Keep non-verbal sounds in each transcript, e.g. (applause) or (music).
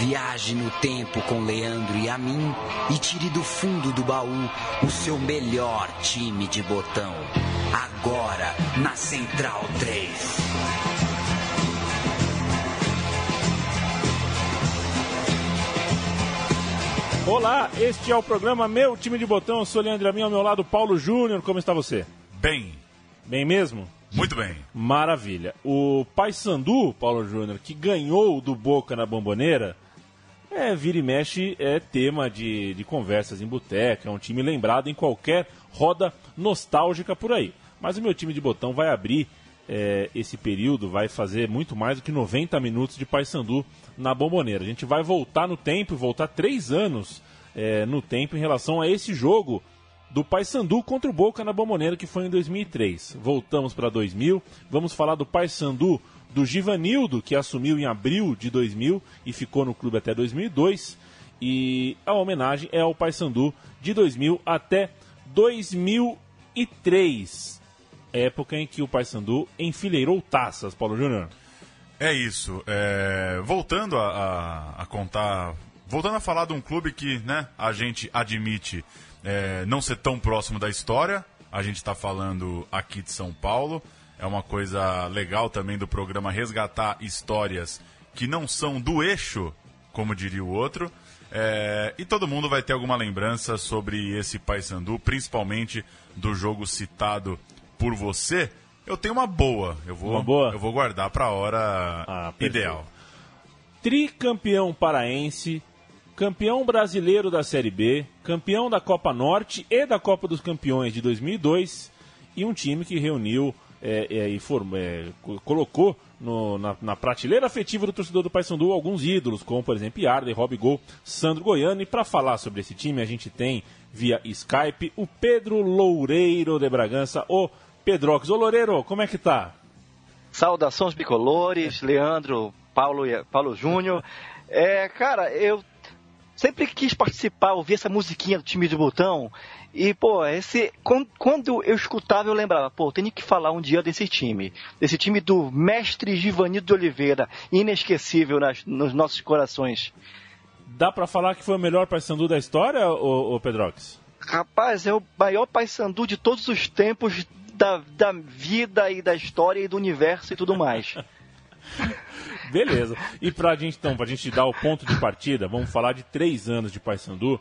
Viaje no tempo com Leandro e a mim e tire do fundo do baú o seu melhor time de botão. Agora na Central 3. Olá, este é o programa Meu Time de Botão. Eu sou Leandro Amin, ao meu lado Paulo Júnior. Como está você? Bem. Bem mesmo? Muito bem. Maravilha. O Paysandu, Paulo Júnior, que ganhou do Boca na Bomboneira, é, vira e mexe, é tema de, de conversas em boteca, é um time lembrado em qualquer roda nostálgica por aí. Mas o meu time de botão vai abrir é, esse período, vai fazer muito mais do que 90 minutos de Paysandu na Bomboneira. A gente vai voltar no tempo, voltar três anos é, no tempo em relação a esse jogo do Paysandu contra o Boca na Bomboneira, que foi em 2003. Voltamos para 2000, vamos falar do Paysandu do Givanildo, que assumiu em abril de 2000 e ficou no clube até 2002. E a homenagem é ao Paysandu de 2000 até 2003, época em que o Paysandu enfileirou taças, Paulo Júnior. É isso. É... Voltando a, a, a, contar, voltando a falar de um clube que né, a gente admite é, não ser tão próximo da história. A gente está falando aqui de São Paulo. É uma coisa legal também do programa resgatar histórias que não são do eixo, como diria o outro. É, e todo mundo vai ter alguma lembrança sobre esse Paysandu, principalmente do jogo citado por você. Eu tenho uma boa. Eu vou, uma boa? Eu vou guardar para a hora ah, ideal. Tricampeão paraense, campeão brasileiro da Série B, campeão da Copa Norte e da Copa dos Campeões de 2002 e um time que reuniu é, é, formou, é, colocou no, na, na, prateleira afetiva do torcedor do Paysandu alguns ídolos, como por exemplo Yarley, Rob Gol, Sandro Goiano. E para falar sobre esse time, a gente tem via Skype o Pedro Loureiro de Bragança. Ô Pedrox, ô Loureiro, como é que tá? Saudações bicolores, Leandro, Paulo, Paulo Júnior. É, cara, eu sempre quis participar, ouvir essa musiquinha do time de botão. E, pô, esse. Quando eu escutava, eu lembrava, pô, tenho que falar um dia desse time. Desse time do mestre Givanildo de Oliveira, inesquecível nas, nos nossos corações. Dá para falar que foi o melhor Paysandu da história, ô, ô Pedrox? Rapaz, é o maior Paysandu de todos os tempos da, da vida e da história e do universo e tudo mais. (laughs) Beleza. E pra gente, então, pra gente dar o ponto de partida, vamos falar de três anos de Paysandu.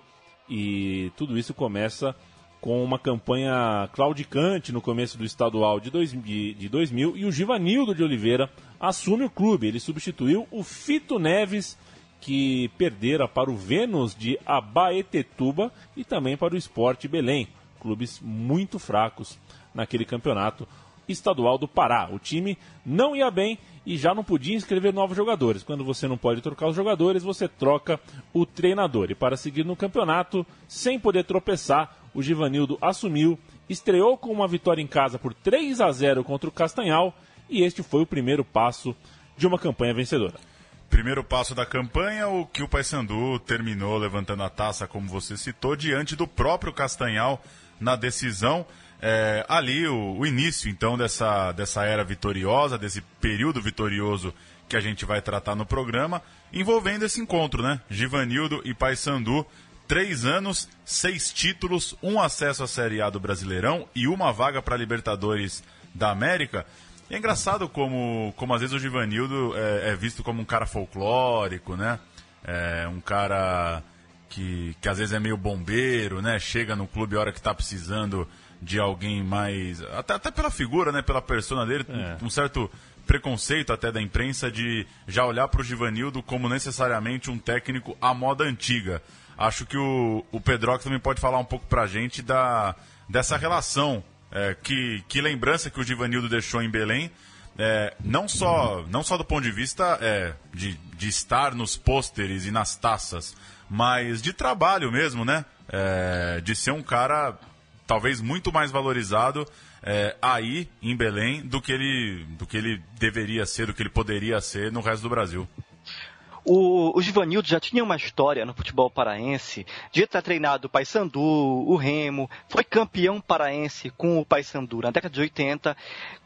E tudo isso começa com uma campanha claudicante no começo do estadual de, dois, de, de 2000 e o Givanildo de Oliveira assume o clube. Ele substituiu o Fito Neves, que perdera para o Vênus de Abaetetuba e também para o Esporte Belém. Clubes muito fracos naquele campeonato estadual do Pará. O time não ia bem e já não podia inscrever novos jogadores. Quando você não pode trocar os jogadores, você troca o treinador. E para seguir no campeonato, sem poder tropeçar, o Givanildo assumiu, estreou com uma vitória em casa por 3 a 0 contra o Castanhal e este foi o primeiro passo de uma campanha vencedora. Primeiro passo da campanha, o que o Paysandu terminou levantando a taça, como você citou, diante do próprio Castanhal na decisão é, ali o, o, início então dessa, dessa era vitoriosa, desse período vitorioso que a gente vai tratar no programa, envolvendo esse encontro, né? Givanildo e Paysandu, três anos, seis títulos, um acesso à Série A do Brasileirão e uma vaga para Libertadores da América. É engraçado como, como às vezes o Givanildo é, é visto como um cara folclórico, né? É, um cara que, que às vezes é meio bombeiro, né? Chega no clube a hora que está precisando de alguém mais. Até, até pela figura, né? Pela persona dele, é. um certo preconceito até da imprensa de já olhar para o Givanildo como necessariamente um técnico à moda antiga. Acho que o, o Pedrox também pode falar um pouco para a gente da, dessa relação, é, que, que lembrança que o Givanildo deixou em Belém, é, não, só, não só do ponto de vista é, de, de estar nos pôsteres e nas taças, mas de trabalho mesmo, né? É, de ser um cara talvez muito mais valorizado é, aí em Belém do que, ele, do que ele deveria ser, do que ele poderia ser no resto do Brasil. O, o Givanildo já tinha uma história no futebol paraense de ter treinado o Paysandu, o Remo, foi campeão paraense com o Paysandu na década de 80.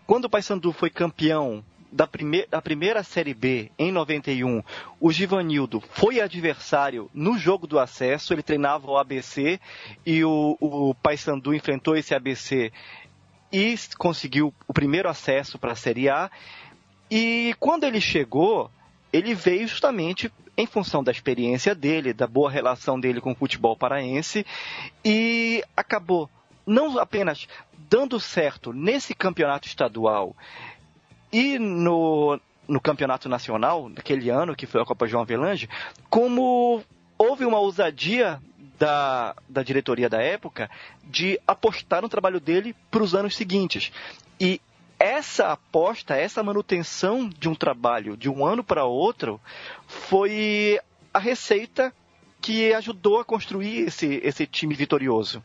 Quando o Paysandu foi campeão da, prime da primeira Série B, em 91, o Givanildo foi adversário no jogo do acesso, ele treinava o ABC e o, o Paysandu enfrentou esse ABC e conseguiu o primeiro acesso para a Série A. E quando ele chegou, ele veio justamente em função da experiência dele, da boa relação dele com o futebol paraense e acabou não apenas dando certo nesse campeonato estadual e no, no campeonato nacional, naquele ano que foi a Copa João Avelange, como houve uma ousadia da, da diretoria da época de apostar no trabalho dele para os anos seguintes. E essa aposta, essa manutenção de um trabalho de um ano para outro, foi a receita que ajudou a construir esse, esse time vitorioso.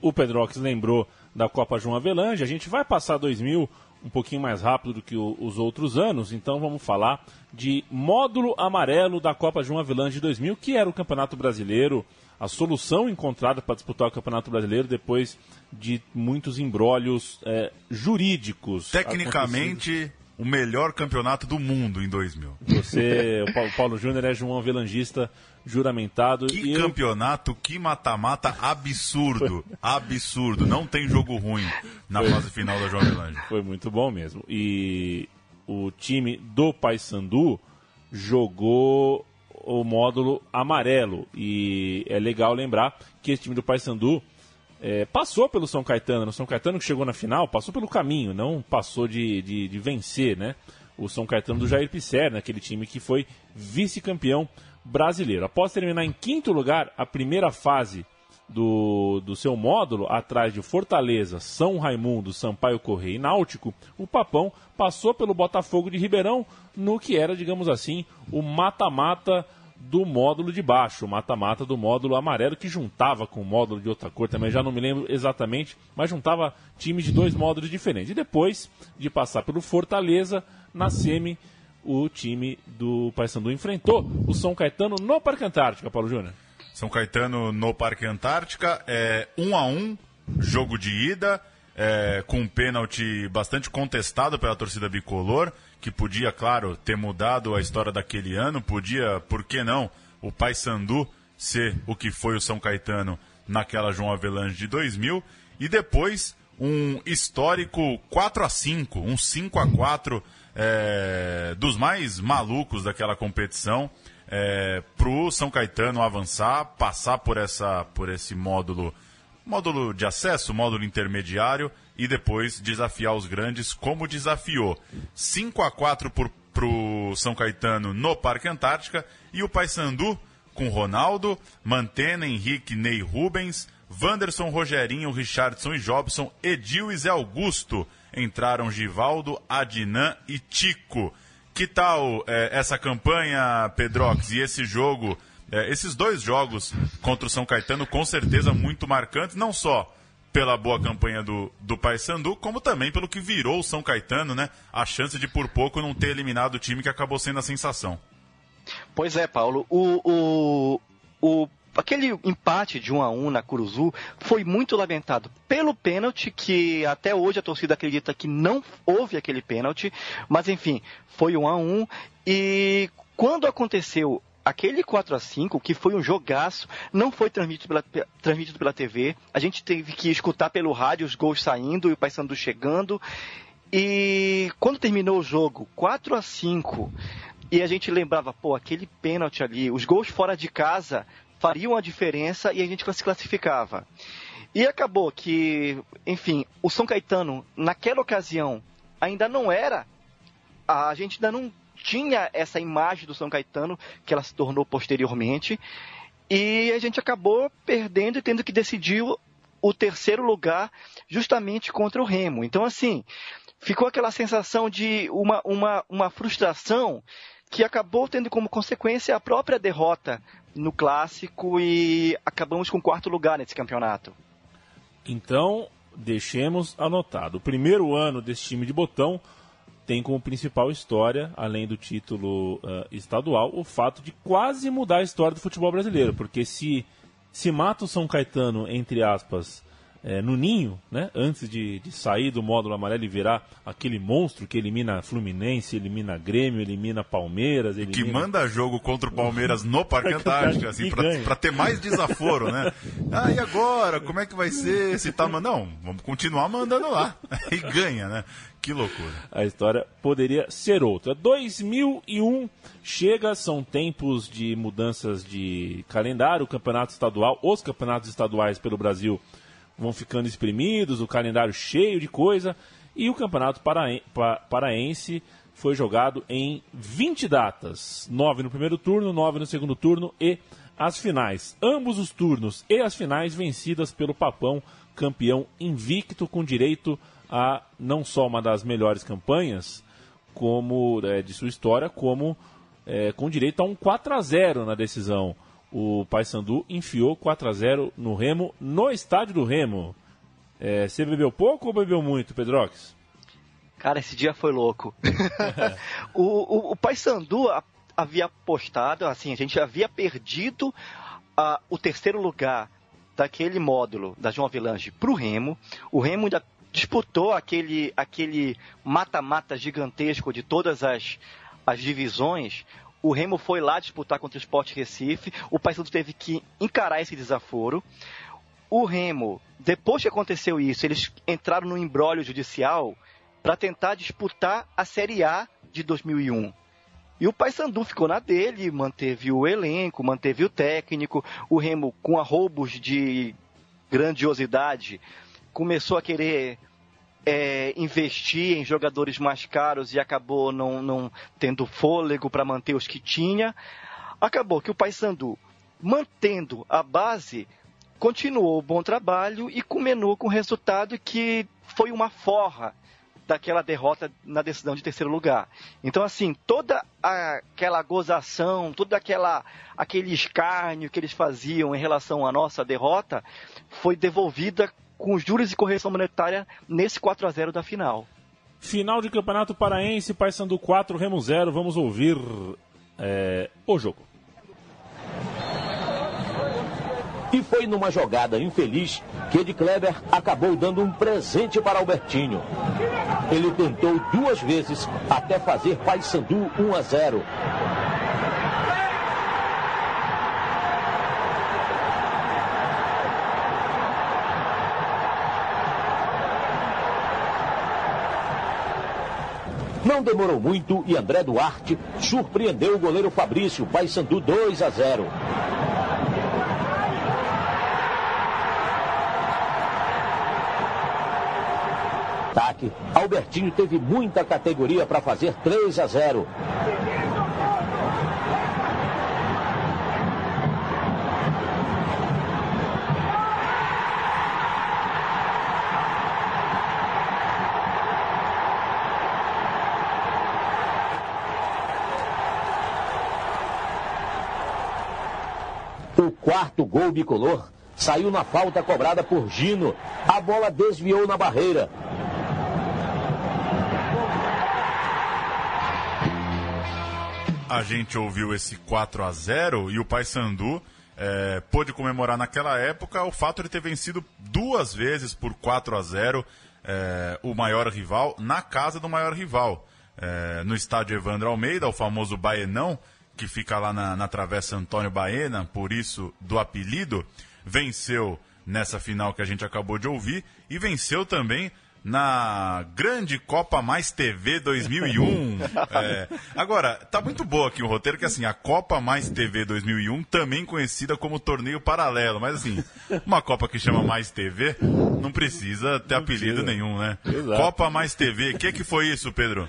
O Pedrox lembrou da Copa João Avelange. A gente vai passar 2000 um pouquinho mais rápido do que o, os outros anos, então vamos falar de módulo amarelo da Copa João Avelange 2000, que era o Campeonato Brasileiro, a solução encontrada para disputar o Campeonato Brasileiro depois de muitos embrólios é, jurídicos. Tecnicamente, o melhor campeonato do mundo em 2000. Você, o Paulo, Júnior, é João Avelangista juramentado. Que campeonato, eu... que mata-mata absurdo. absurdo. Não tem jogo ruim na Foi. fase final da João Avelange. Foi muito bom mesmo. E o time do Paysandu jogou o módulo amarelo. E é legal lembrar que esse time do Paysandu é, passou pelo São Caetano. O São Caetano que chegou na final passou pelo caminho, não passou de, de, de vencer, né? O São Caetano do Jair Pisser, naquele time que foi vice-campeão brasileiro. Após terminar em quinto lugar a primeira fase do, do seu módulo, atrás de Fortaleza, São Raimundo, Sampaio Correia e Náutico, o Papão passou pelo Botafogo de Ribeirão no que era, digamos assim, o mata-mata do módulo de baixo, o mata-mata do módulo amarelo, que juntava com o módulo de outra cor também, já não me lembro exatamente, mas juntava times de dois módulos diferentes. E depois de passar pelo Fortaleza, na semi, o time do Paysandu enfrentou o São Caetano no Parque Antártica, Paulo Júnior. São Caetano no Parque Antártica, é um a um, jogo de ida, é, com um pênalti bastante contestado pela torcida bicolor, que podia, claro, ter mudado a história daquele ano, podia, por que não, o Paysandu ser o que foi o São Caetano naquela João Avelange de 2000, e depois um histórico 4 a 5 um 5 a 4 é, dos mais malucos daquela competição é, para o São Caetano avançar, passar por, essa, por esse módulo, módulo de acesso, módulo intermediário e depois desafiar os grandes como desafiou. 5 a 4 para o São Caetano no Parque Antártica e o Paysandu com Ronaldo, Mantena, Henrique, Ney Rubens, Wanderson, Rogerinho, Richardson e Jobson, Edil e Zé Augusto entraram Givaldo, Adnan e Tico. Que tal é, essa campanha, Pedrox, e esse jogo, é, esses dois jogos contra o São Caetano, com certeza muito marcantes, não só pela boa campanha do, do Paysandu, como também pelo que virou o São Caetano, né? A chance de por pouco não ter eliminado o time que acabou sendo a sensação. Pois é, Paulo. O, o, o aquele empate de 1 a 1 na Curuzu foi muito lamentado pelo pênalti que até hoje a torcida acredita que não houve aquele pênalti, mas enfim, foi 1 a 1 e quando aconteceu aquele 4 a 5 que foi um jogaço, não foi transmitido pela, transmitido pela TV. A gente teve que escutar pelo rádio os gols saindo e o Paysandu chegando. E quando terminou o jogo, 4 a 5 e a gente lembrava, pô, aquele pênalti ali, os gols fora de casa fariam a diferença e a gente se classificava. E acabou que, enfim, o São Caetano, naquela ocasião, ainda não era. A gente ainda não tinha essa imagem do São Caetano que ela se tornou posteriormente. E a gente acabou perdendo e tendo que decidir o terceiro lugar justamente contra o Remo. Então, assim, ficou aquela sensação de uma, uma, uma frustração que acabou tendo como consequência a própria derrota no clássico e acabamos com quarto lugar nesse campeonato. Então, deixemos anotado. O primeiro ano desse time de botão tem como principal história, além do título uh, estadual, o fato de quase mudar a história do futebol brasileiro. Porque se, se mata o São Caetano, entre aspas, é, no ninho, né? Antes de, de, sair do módulo amarelo e virar aquele monstro que elimina Fluminense, elimina Grêmio, elimina Palmeiras. Elimina... Que manda jogo contra o Palmeiras no Parque (laughs) Antártico, assim, para ter mais desaforo, né? (laughs) Ah, e agora? Como é que vai ser? Se tá Não, vamos continuar mandando lá. (laughs) e ganha, né? Que loucura. A história poderia ser outra. 2001 chega, são tempos de mudanças de calendário, o campeonato estadual, os campeonatos estaduais pelo Brasil vão ficando exprimidos, o calendário cheio de coisa, e o Campeonato Paraense foi jogado em 20 datas, 9 no primeiro turno, 9 no segundo turno e as finais. Ambos os turnos e as finais vencidas pelo Papão, campeão invicto com direito a não só uma das melhores campanhas como é, de sua história, como é, com direito a um 4 a 0 na decisão o Paysandu enfiou 4 a 0 no Remo, no estádio do Remo. É, você bebeu pouco ou bebeu muito, Pedrox? Cara, esse dia foi louco. (laughs) o, o, o Paysandu havia apostado, assim, a gente havia perdido uh, o terceiro lugar daquele módulo da João Avelange para o Remo. O Remo ainda disputou aquele aquele mata-mata gigantesco de todas as, as divisões o Remo foi lá disputar contra o Sport Recife. O Paysandu teve que encarar esse desaforo. O Remo, depois que aconteceu isso, eles entraram no embrólio judicial para tentar disputar a Série A de 2001. E o Paysandu ficou na dele, manteve o elenco, manteve o técnico. O Remo, com arroubos de grandiosidade, começou a querer é, investir em jogadores mais caros e acabou não, não tendo fôlego para manter os que tinha. Acabou que o Paysandu, mantendo a base, continuou o bom trabalho e culminou com o resultado que foi uma forra daquela derrota na decisão de terceiro lugar. Então, assim, toda aquela gozação, todo aquela, aquele escárnio que eles faziam em relação à nossa derrota foi devolvida com juros e correção monetária nesse 4 a 0 da final. Final de Campeonato Paraense, Paysandu 4, Remo 0. Vamos ouvir é, o jogo. E foi numa jogada infeliz que Ed Kleber acabou dando um presente para Albertinho. Ele tentou duas vezes até fazer Paysandu 1 a 0. Não demorou muito e André Duarte surpreendeu o goleiro Fabrício, Paysandu 2 a 0. Ataque, Albertinho teve muita categoria para fazer 3 a 0. Quarto gol bicolor saiu na falta cobrada por Gino. A bola desviou na barreira. A gente ouviu esse 4 a 0 e o Paysandu é, pôde comemorar naquela época o fato de ter vencido duas vezes por 4 a 0 é, o maior rival na casa do maior rival. É, no estádio Evandro Almeida, o famoso Baenão, que fica lá na, na Travessa Antônio Baena, por isso do apelido, venceu nessa final que a gente acabou de ouvir e venceu também na grande Copa Mais TV 2001. (laughs) é, agora, tá muito boa aqui o roteiro, que assim, a Copa Mais TV 2001, também conhecida como torneio paralelo, mas assim, uma Copa que chama Mais TV, não precisa ter não apelido nenhum, né? Exato. Copa Mais TV, o que, que foi isso, Pedro?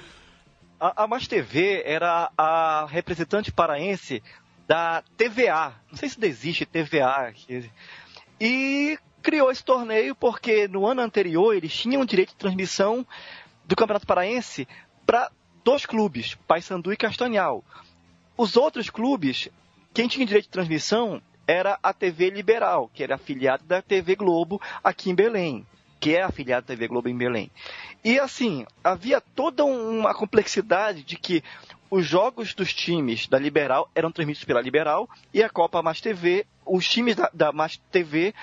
A, a Mais TV era a representante paraense da TVA. Não sei se existe TVA. E criou esse torneio porque no ano anterior eles tinham direito de transmissão do Campeonato Paraense para dois clubes, Paysandu e Castanhal. Os outros clubes, quem tinha direito de transmissão era a TV Liberal, que era afiliada da TV Globo aqui em Belém que é afiliado da TV Globo em Belém. E assim, havia toda uma complexidade de que os jogos dos times da Liberal eram transmitidos pela Liberal e a Copa Mais TV, os times da, da Mais TV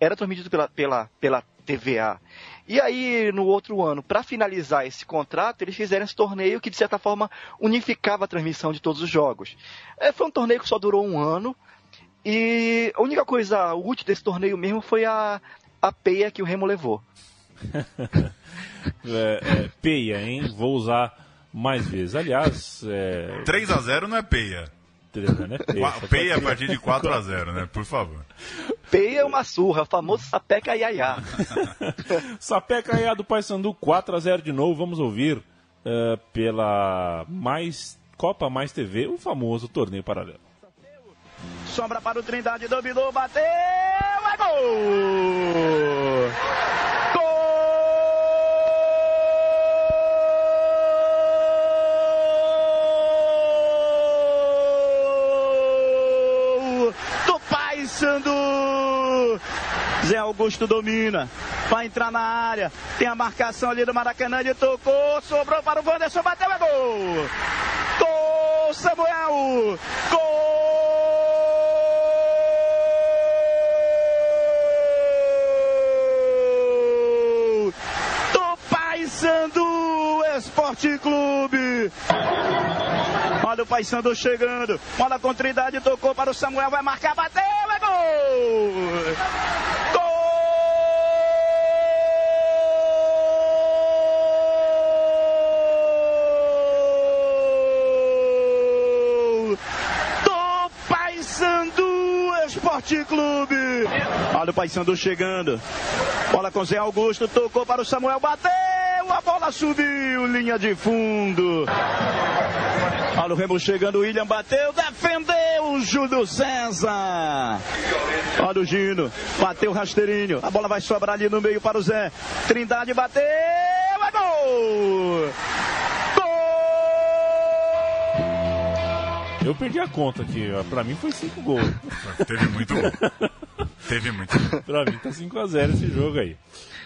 era transmitido pela, pela, pela TVA. E aí, no outro ano, para finalizar esse contrato, eles fizeram esse torneio que, de certa forma, unificava a transmissão de todos os jogos. É, foi um torneio que só durou um ano. E a única coisa útil desse torneio mesmo foi a, a peia que o Remo levou. (laughs) é, é, peia, hein? Vou usar mais vezes. Aliás. É... 3 a 0 não é peia. 3 não é (laughs) peia. peia a partir de 4 a 0 né? Por favor. Peia é uma surra, famoso sapeca iaiá. (laughs) sapeca iaiá do Paysandu 4 a 0 de novo. Vamos ouvir uh, pela mais Copa Mais TV, o famoso torneio paralelo. Sombra para o Trindade, dominou, bateu, é gol! Paysandu. Zé Augusto domina. Vai entrar na área. Tem a marcação ali do Maracanã. Ele tocou. Sobrou para o Wanderson. Bateu. É gol. Gol, Samuel. Gol. Paysandu Esporte Clube. Olha o Paysandu chegando. Bola com Trindade, tocou para o Samuel, vai marcar, bateu, Esporte Clube. Olha o Paysandu chegando. Bola com Zé Augusto, tocou para o Samuel, bateu! A bola subiu, linha de fundo. Olha o Remo chegando, o William bateu, defendeu o Júlio César. Olha o Gino, bateu o rasteirinho. A bola vai sobrar ali no meio para o Zé. Trindade bateu, é gol! Eu perdi a conta aqui, pra mim foi 5 gols. (laughs) Teve muito gol. Teve muito gol. pra mim tá 5x0 esse jogo aí.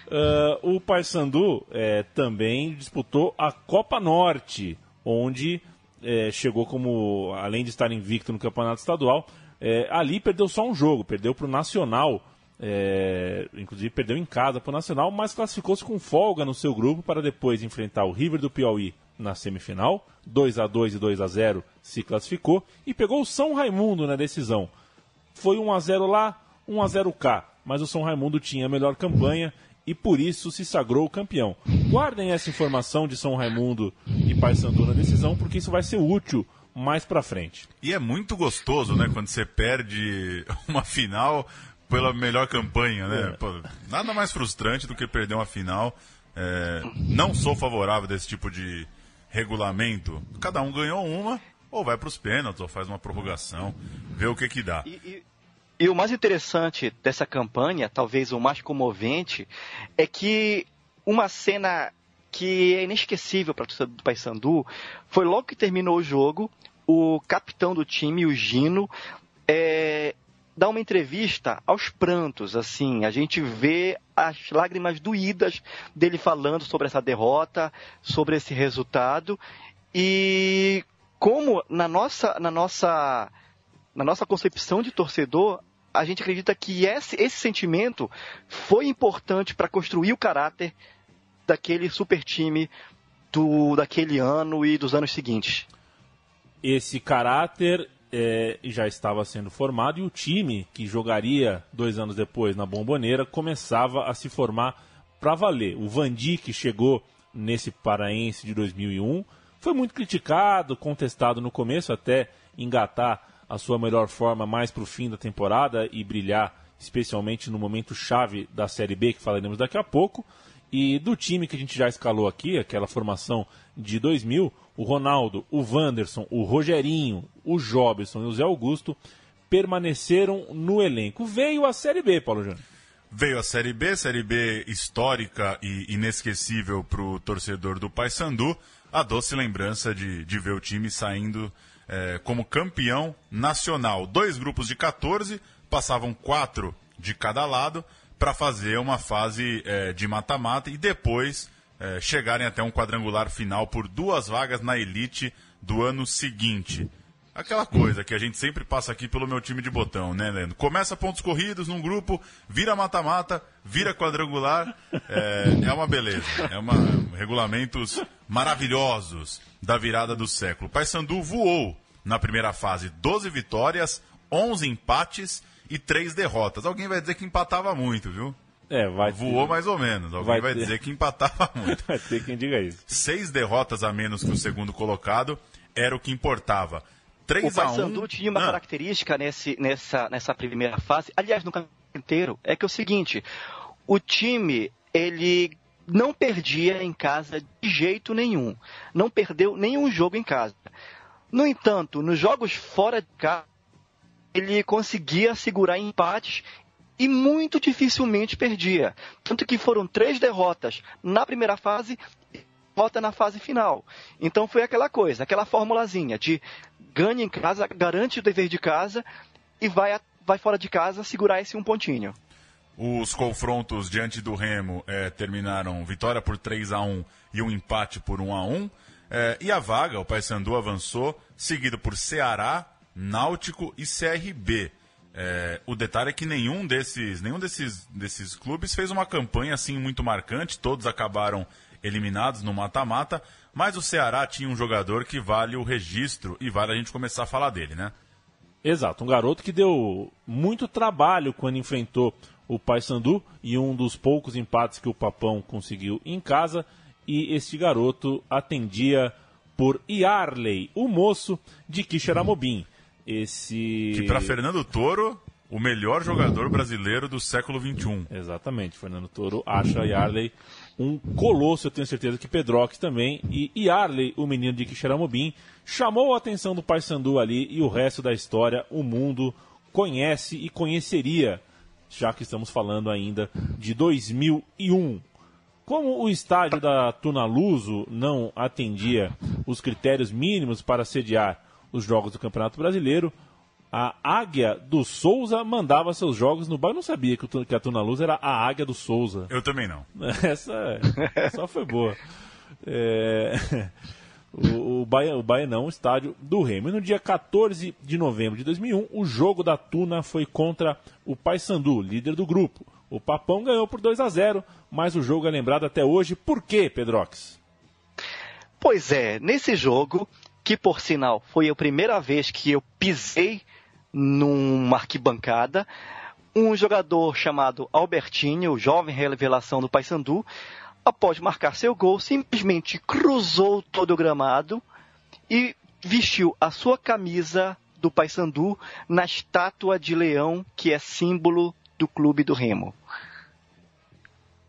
Uh, o Paysandu é, também disputou a Copa Norte, onde é, chegou como, além de estar invicto no campeonato estadual, é, ali perdeu só um jogo, perdeu para o Nacional, é, inclusive perdeu em casa para o Nacional, mas classificou-se com folga no seu grupo para depois enfrentar o River do Piauí na semifinal, 2 a 2 e 2 a 0 se classificou e pegou o São Raimundo na decisão. Foi 1 a 0 lá, 1 a 0 cá, mas o São Raimundo tinha a melhor campanha e por isso se sagrou campeão. Guardem essa informação de São Raimundo e Paysandu na decisão, porque isso vai ser útil mais para frente. E é muito gostoso, né, quando você perde (laughs) uma final pela melhor campanha, né? É. Pô, nada mais frustrante do que perder uma final. É, não sou favorável desse tipo de regulamento. Cada um ganhou uma, ou vai para os pênaltis, ou faz uma prorrogação, vê o que que dá. E, e e o mais interessante dessa campanha, talvez o mais comovente, é que uma cena que é inesquecível para a torcida do Paysandu foi logo que terminou o jogo, o capitão do time, o Gino, é, dá uma entrevista aos prantos, assim, a gente vê as lágrimas doídas dele falando sobre essa derrota, sobre esse resultado. E como na nossa na nossa na nossa concepção de torcedor, a gente acredita que esse, esse sentimento foi importante para construir o caráter daquele super time do, daquele ano e dos anos seguintes. Esse caráter é, já estava sendo formado e o time que jogaria dois anos depois na Bomboneira começava a se formar para valer. O Vandi, que chegou nesse Paraense de 2001, foi muito criticado, contestado no começo, até engatar a sua melhor forma mais para o fim da temporada e brilhar, especialmente no momento chave da Série B, que falaremos daqui a pouco. E do time que a gente já escalou aqui, aquela formação de 2000, o Ronaldo, o Wanderson, o Rogerinho, o Jobson e o Zé Augusto permaneceram no elenco. Veio a Série B, Paulo Júnior. Veio a Série B, Série B histórica e inesquecível para o torcedor do Paysandu. A doce lembrança de, de ver o time saindo é, como campeão nacional. Dois grupos de 14, passavam quatro de cada lado para fazer uma fase é, de mata-mata e depois é, chegarem até um quadrangular final por duas vagas na elite do ano seguinte. Aquela coisa que a gente sempre passa aqui pelo meu time de botão, né, Leandro? Começa pontos corridos num grupo, vira mata-mata, vira quadrangular. É, é uma beleza. É uma, regulamentos maravilhosos da virada do século. Paysandu voou na primeira fase 12 vitórias, 11 empates e 3 derrotas. Alguém vai dizer que empatava muito, viu? É, vai Voou ter, mais ou menos. Alguém Vai vai, ter. dizer que empatava (laughs) muito. vai ter quem diga isso. Seis derrotas a menos que o segundo colocado era o que importava. O 3 a 1 Paysandu tinha uma Ah, característica nesse, nessa, nessa primeira fase, aliás, no campeonato inteiro, é que é o seguinte, o time, ele não perdia em casa de jeito nenhum. Não perdeu nenhum jogo em casa. No entanto, nos jogos fora de casa, ele conseguia segurar empates e muito dificilmente perdia. Tanto que foram três derrotas na primeira fase e derrota na fase final. Então foi aquela coisa, aquela formulazinha de ganha em casa, garante o dever de casa e vai, vai fora de casa segurar esse um pontinho. Os confrontos diante do Remo eh, terminaram vitória por 3 a 1 e um empate por 1 a 1 Eh, e a vaga, o Paysandu avançou, seguido por Ceará, Náutico e CRB. Eh, o detalhe é que nenhum desses, nenhum desses, desses clubes fez uma campanha assim muito marcante, todos acabaram eliminados no mata-mata, mas o Ceará tinha um jogador que vale o registro e vale a gente começar a falar dele, né? Exato, um garoto que deu muito trabalho quando enfrentou o Paysandu e um dos poucos empates que o Papão conseguiu em casa. E este garoto atendia por Yarley, o moço de Quixeramobim. Esse. Que para Fernando Toro, o melhor jogador brasileiro do século. XXI. Exatamente, Fernando Toro acha Yarley um colosso, eu tenho certeza que Pedrox também. E Yarley, o menino de Quixeramobim, chamou a atenção do Paysandu ali e o resto da história o mundo conhece e conheceria, já que estamos falando ainda de 2001. Como o estádio da Tunaluso não atendia os critérios mínimos para sediar os jogos do Campeonato Brasileiro, a Águia do Souza mandava seus jogos no bar. Eu não sabia que, que a Tunaluso era a Águia do Souza. Eu também não. (laughs) Essa só foi boa. É, (laughs) o, o, Baia, o Baianão, estádio do Remo. E no dia 14 de novembro de 2001, o jogo da Tuna foi contra o Paysandu, líder do grupo. O Papão ganhou por 2 a 0 mas o jogo é lembrado até hoje. Por quê, Pedrox? Pois é, nesse jogo, que por sinal foi a primeira vez que eu pisei numa arquibancada, um jogador chamado Albertinho, jovem revelação do Paysandu, após marcar seu gol, simplesmente cruzou todo o gramado e vestiu a sua camisa do Paysandu na estátua de leão que é símbolo do clube do Remo.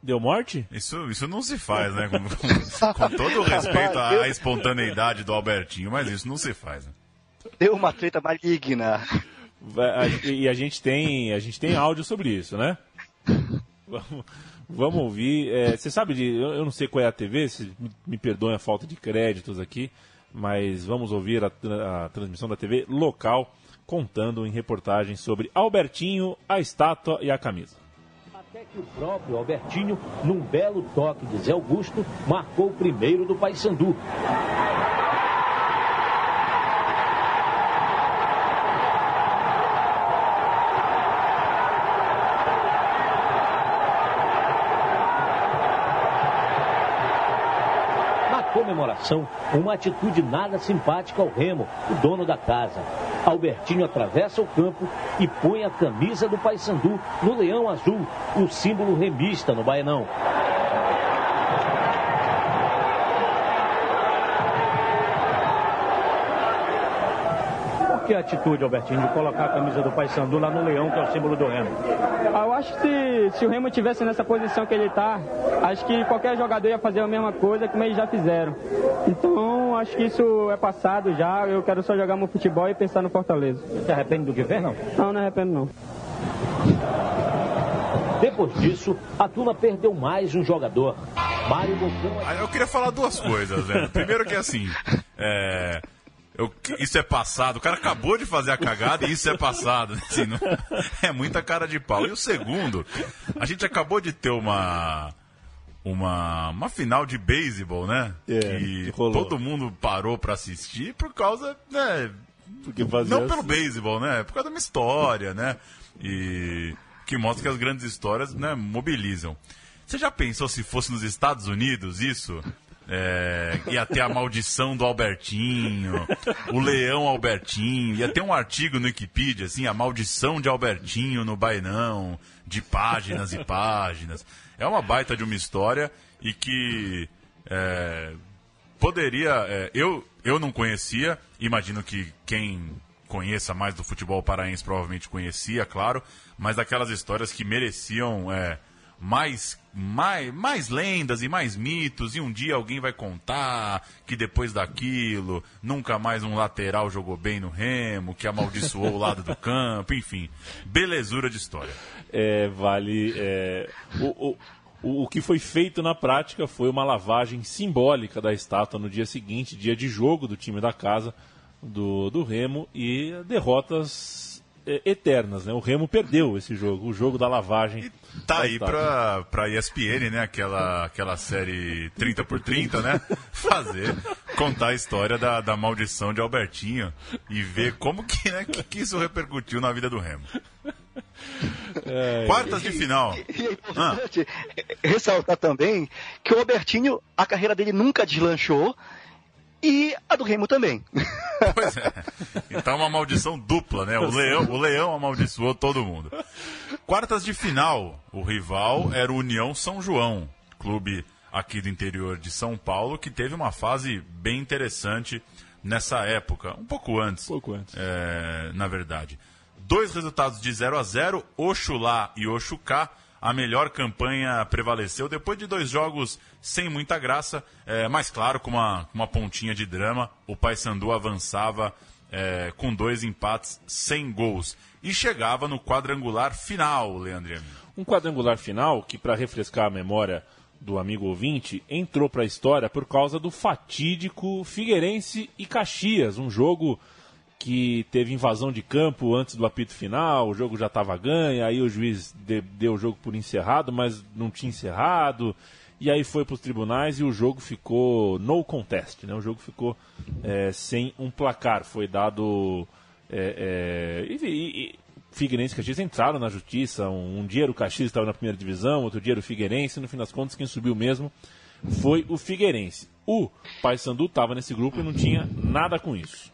Deu morte? Isso, isso não se faz, né? Com, com- com todo o respeito à, à espontaneidade do Albertinho, mas isso não se faz. Né? Deu uma treta maligna. E a gente tem, a gente tem áudio sobre isso, né? Vamos, ouvir. É, você sabe de. Eu, não sei qual é a TV, se, me, perdoem a falta de créditos aqui, mas vamos ouvir a, a transmissão da TV local contando em reportagem sobre Albertinho, a estátua e a camisa. Até que o próprio Albertinho, num belo toque de Zé Augusto, marcou o primeiro do Paysandu. Uma atitude nada simpática ao Remo, o dono da casa. Albertinho atravessa o campo e põe a camisa do Paysandu no leão azul, o símbolo remista no Baianão. Que a atitude, Albertinho, de colocar a camisa do Paysandu lá no leão, que é o símbolo do Remo? Ah, Eu acho que se, se o Remo tivesse nessa posição que ele está, acho que qualquer jogador ia fazer a mesma coisa como eles já fizeram. Então, acho que isso é passado já. Eu quero só jogar meu futebol e pensar no Fortaleza. Se arrepende do que fez, não? Não, não arrependo não. Depois disso, a Tuna perdeu mais um jogador. Mário Bocão Aí Eu queria falar duas coisas, né? Primeiro que assim, é, eu- isso é passado. O cara acabou de fazer a cagada e isso é passado. (laughs) Assim, não- é muita cara de pau. E o segundo, a gente acabou de ter uma uma, uma final de beisebol, né? É, que rolou. todo mundo parou pra assistir por causa, né? Porque fazia Não pelo assim. beisebol, né? É por causa de uma história, né? E que mostra que as grandes histórias né, mobilizam. Você já pensou se fosse nos Estados Unidos isso? É, ia ter a maldição do Albertinho, o leão Albertinho, ia ter um artigo no Wikipedia, assim, a maldição de Albertinho no Bainão, de páginas e páginas. É uma baita de uma história e que é, poderia. é, eu, eu não conhecia, imagino que quem conheça mais do futebol paraense provavelmente conhecia, claro, mas daquelas histórias que mereciam é, mais, mais, mais lendas e mais mitos, e um dia alguém vai contar que depois daquilo nunca mais um lateral jogou bem no remo, que amaldiçoou o lado do (laughs) campo, enfim, belezura de história. É, vale. é, o, o, o, que foi feito na prática foi uma lavagem simbólica da estátua no dia seguinte, dia de jogo do time da casa, do, do Remo, e derrotas eternas. Né? O Remo perdeu esse jogo, o jogo da lavagem. Tá da aí estátua. pra, pra ESPN, né? Aquela, aquela série 30 por 30, né? (laughs) Fazer, contar a história da, da maldição de Albertinho e ver como que, né, que, que isso repercutiu na vida do Remo. Quartas de final. E é importante ressaltar também que o Albertinho, a carreira dele nunca deslanchou e a do Remo também. (laughs) Pois é. Então uma maldição dupla, né? O leão, o leão amaldiçoou todo mundo. Quartas de final. O rival era o União São João, clube aqui do interior de São Paulo, que teve uma fase bem interessante nessa época, um pouco antes. Pouco antes. é, na verdade. Dois resultados de 0 a 0 Oxulá e Oxucá. A melhor campanha prevaleceu depois de dois jogos sem muita graça, é, mas claro, com uma, uma pontinha de drama. O Paysandu avançava é, com dois empates sem gols e chegava no quadrangular final, Leandro. Um quadrangular final que, para refrescar a memória do amigo ouvinte, entrou para a história por causa do fatídico Figueirense e Caxias, um jogo que teve invasão de campo antes do apito final, o jogo já estava ganho, aí o juiz de- deu o jogo por encerrado, mas não tinha encerrado, e aí foi para os tribunais e o jogo ficou no contest, né? o jogo ficou é, sem um placar, foi dado... é, é, e- e- Figueirense e Caxias entraram na justiça, um, um dia era o Caxias estava na primeira divisão, outro dia era o Figueirense, no fim das contas quem subiu mesmo foi o Figueirense. O Paysandu estava nesse grupo e não tinha nada com isso.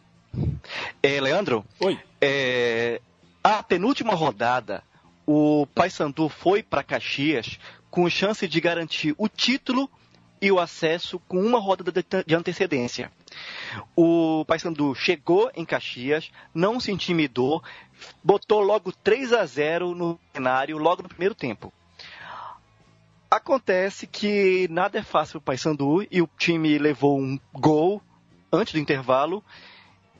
É, Leandro, Oi. é, a penúltima rodada, o Paysandu foi para Caxias com chance de garantir o título e o acesso com uma rodada de- antecedência. O Paysandu chegou em Caxias, não se intimidou, botou logo 3 a 0 no cenário logo no primeiro tempo. Acontece que nada é fácil para o Paysandu e o time levou um gol antes do intervalo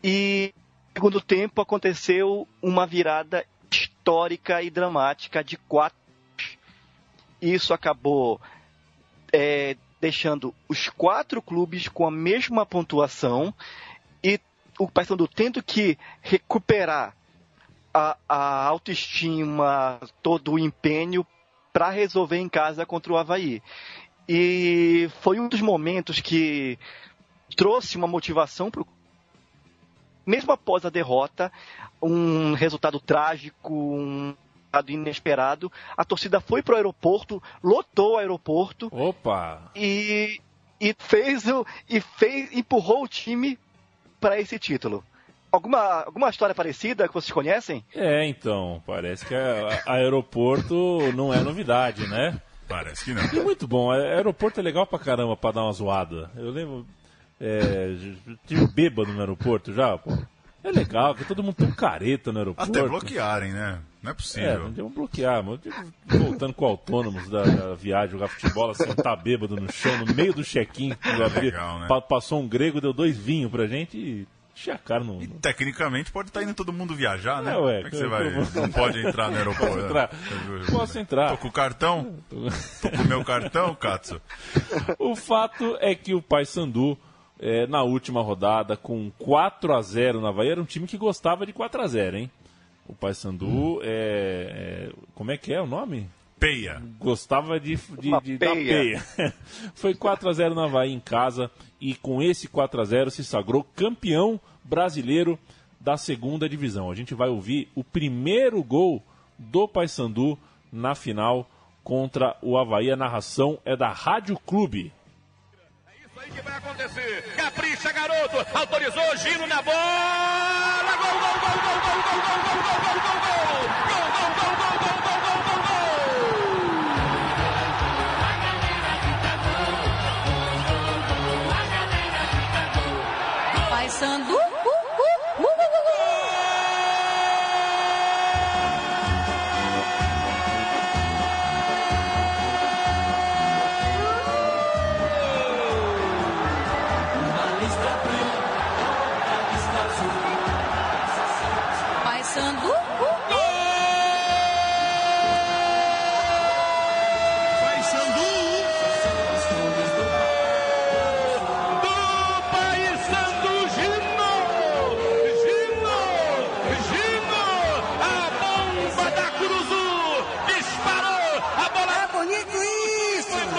e no segundo tempo aconteceu uma virada histórica e dramática de quatro. Isso acabou é, deixando os quatro clubes com a mesma pontuação e o Paysandu tendo que recuperar a, a autoestima, todo o empenho para resolver em casa contra o Havaí. E foi um dos momentos que trouxe uma motivação para o mesmo após a derrota, um resultado trágico, um resultado inesperado, a torcida foi para o aeroporto, lotou o aeroporto Opa! e, e fez o e fez empurrou o time para esse título. Alguma, alguma história parecida que vocês conhecem? É, então, parece que a, a aeroporto não é novidade, né? Parece que não. E muito bom, aeroporto é legal pra caramba pra dar uma zoada. Eu lembro. É, (laughs) tive bêbado no aeroporto já, pô. É legal, que todo mundo tão careta no aeroporto. Até bloquearem, né? Não é É, possível. não devemos bloquear, digo, voltando com autônomos da, da viagem, jogar futebol, assim, tá bêbado no chão, no meio do check-in. (laughs) legal, né? Pa- Passou um grego, deu dois vinhos pra gente e enchia a cara no. no- Tecnicamente pode estar indo todo mundo viajar, né? É, ué, Como é que você vai? Não pode entrar no aeroporto. Posso entrar? Posso entrar. Tô com o cartão? (laughs) Tô com o meu cartão, Katsu? O fato é que o Paysandu, é, na última rodada, com 4 a 0 na Bahia, era um time que gostava de 4 a 0 hein? O Paysandu é, é. Como é que é o nome? Peia. Gostava de, de, de peia. peia. (laughs) Foi 4 a 0 na Havaí em casa e com esse 4 a 0 se sagrou campeão brasileiro da segunda divisão. A gente vai ouvir o primeiro gol do Paysandu na final contra o Havaí. A narração é da Rádio Clube. É aí que vai acontecer. Capricha, garoto. Autorizou, giro na bola. Gol, gol, gol, gol, gol, gol, gol, gol, gol, gol. Gol, gol, gol, gol, gol,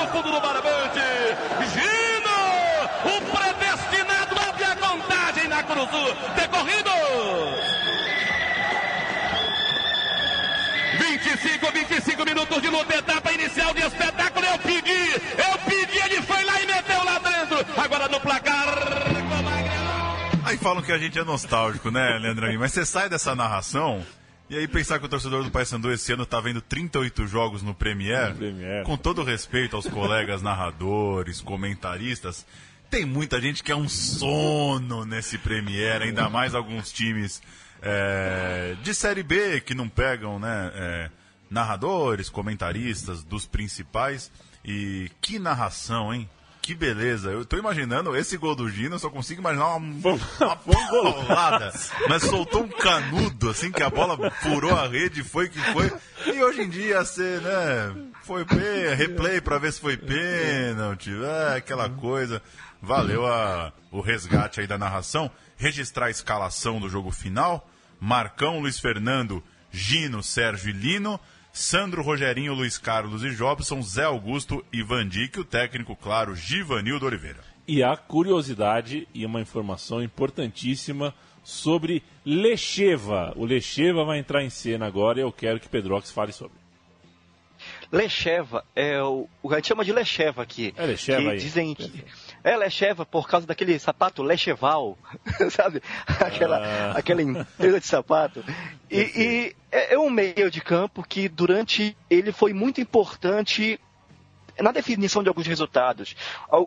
pro fundo do barbante! Gino! O predestinado abre a contagem na Curuzu! Decorrido! 25, 25 minutos de luta, etapa inicial de espetáculo. Eu pedi, eu pedi, ele foi lá e meteu lá dentro. Agora no placar. Aí falam que a gente é nostálgico, né, Leandro? Mas você sai dessa narração e aí pensar que o torcedor do Paysandu esse ano tá vendo 38 jogos no Premier, Premier. com todo respeito aos colegas narradores, comentaristas, tem muita gente que é um sono nesse Premier, ainda mais alguns times é, de Série B que não pegam, né, é, narradores, comentaristas dos principais. E que narração, hein? Que beleza. Eu tô imaginando esse gol do Gino, eu só consigo imaginar uma, uma bolada. Mas soltou um canudo, assim, que a bola furou a rede, foi que foi. E hoje em dia ia ser, né? Foi pê, replay pra ver se foi pênalti, é, aquela coisa. Valeu a, o resgate aí da narração. Registrar a escalação do jogo final. Marcão, Luiz Fernando, Gino, Sérgio e Lino. Sandro, Rogerinho, Luiz Carlos e Jobson, Zé Augusto e Van Dijk, o técnico, claro, Givanildo Oliveira. E a curiosidade e uma informação importantíssima sobre Lecheva. O Lecheva vai entrar em cena agora e eu quero que Pedrox fale sobre. Lecheva é o, o que a gente chama de Lecheva aqui. É Lecheva que aí. Dizem que é Lecheva por causa daquele sapato Lecheval, (laughs) sabe? Aquela, Ah. aquela empresa de sapato. E, e é, é um meio de campo que durante ele foi muito importante na definição de alguns resultados.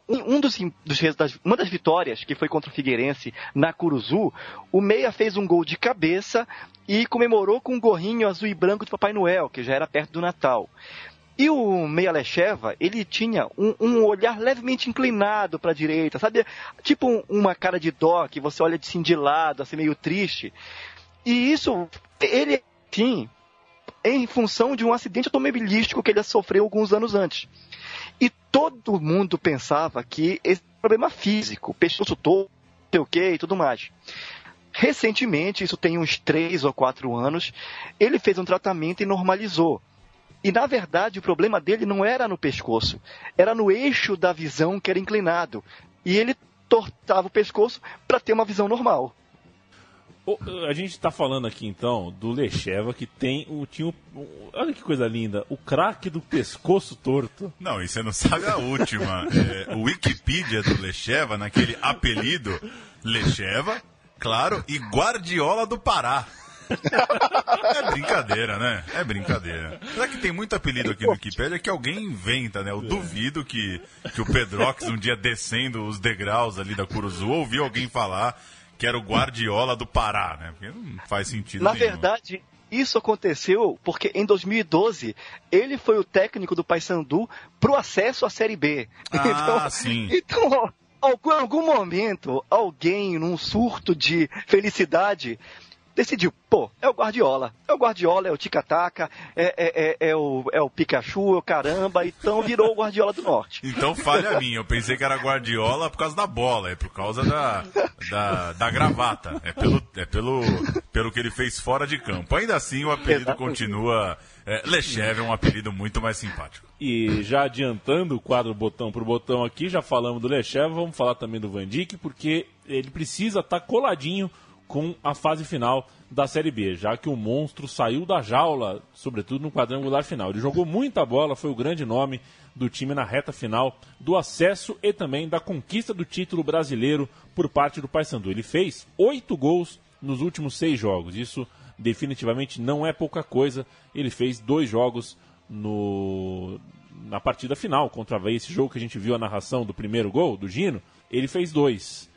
Um dos, dos resultados, uma das vitórias que foi contra o Figueirense na Curuzu, o Meia fez um gol de cabeça e comemorou com um gorrinho azul e branco de Papai Noel, que já era perto do Natal. E o Meia Lecheva, ele tinha um, um olhar levemente inclinado para a direita, sabe? Tipo um- uma cara de dó, que você olha assim de lado, assim meio triste. E isso, ele, sim, em função de um acidente automobilístico que ele sofreu alguns anos antes. E todo mundo pensava que esse problema físico, pescoço não sei o que e tudo mais. Recentemente, isso tem uns três ou quatro anos, ele fez um tratamento e normalizou. E na verdade o problema dele não era no pescoço, era no eixo da visão que era inclinado. E ele tortava o pescoço para ter uma visão normal. O- a gente está falando aqui então do Lecheva que tem o tinha olha que coisa linda, o craque do pescoço torto. Não, e você não sabe a última. (laughs) É, o Wikipedia do Lecheva, naquele apelido Lecheva, claro, e Guardiola do Pará. É brincadeira, né? É brincadeira. Será que tem muito apelido aqui no Wikipedia que alguém inventa, né? Eu duvido que, que o Pedrox, um dia descendo os degraus ali da Curuzu, ouviu alguém falar que era o Guardiola do Pará, né? Porque não faz sentido Na nenhum. verdade, isso aconteceu porque em 2012 ele foi o técnico do Paysandu pro acesso à Série B. Ah, (laughs) sim. Então, algum, algum momento, alguém num surto de felicidade decidiu, pô, é o Guardiola. É o Guardiola, é o Ticataca, é, é, é, é, o, é o Pikachu, é o caramba, então virou o Guardiola do Norte. Então falha minha, eu pensei que era Guardiola por causa da bola, é por causa da, da, da gravata, é, pelo, é pelo, pelo que ele fez fora de campo. Ainda assim, o apelido Exatamente. continua. É, Lecheve é um apelido muito mais simpático. E já adiantando o quadro botão por botão aqui, já falamos do Lecheva, vamos falar também do Van Dijk, porque ele precisa estar coladinho com a fase final da Série B, já que o monstro saiu da jaula, sobretudo no quadrangular final. Ele jogou muita bola, foi o grande nome do time na reta final do acesso e também da conquista do título brasileiro por parte do Paysandu. Ele fez oito gols nos últimos seis jogos. Isso definitivamente não é pouca coisa. Ele fez dois jogos no, na partida final contra esse jogo que a gente viu a narração do primeiro gol do Gino. Ele fez dois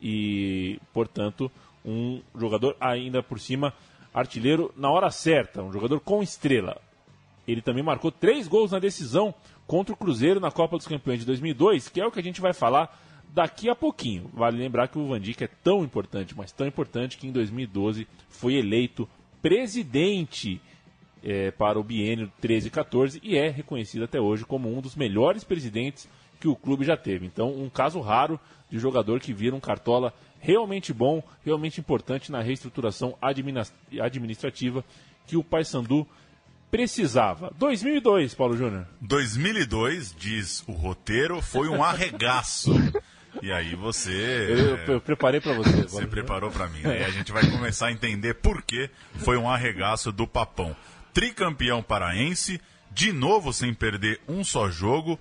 e, portanto, um jogador ainda por cima artilheiro na hora certa, um jogador com estrela. Ele também marcou três gols na decisão contra o Cruzeiro na Copa dos Campeões de 2002, que é o que a gente vai falar daqui a pouquinho. Vale lembrar que o Van Dijk é tão importante, mas tão importante que em 2012 foi eleito presidente é, para o biênio 13 e 14 e é reconhecido até hoje como um dos melhores presidentes que o clube já teve. Então, um caso raro de jogador que vira um cartola realmente bom, realmente importante na reestruturação administrativa que o Paysandu precisava. 2002, Paulo Júnior. 2002, diz o roteiro, foi um arregaço. (laughs) E aí você. Eu, eu preparei para você. (laughs) Você preparou para mim. Aí a gente vai (laughs) começar a entender por que foi um arregaço do Papão. Tricampeão paraense, de novo sem perder um só jogo.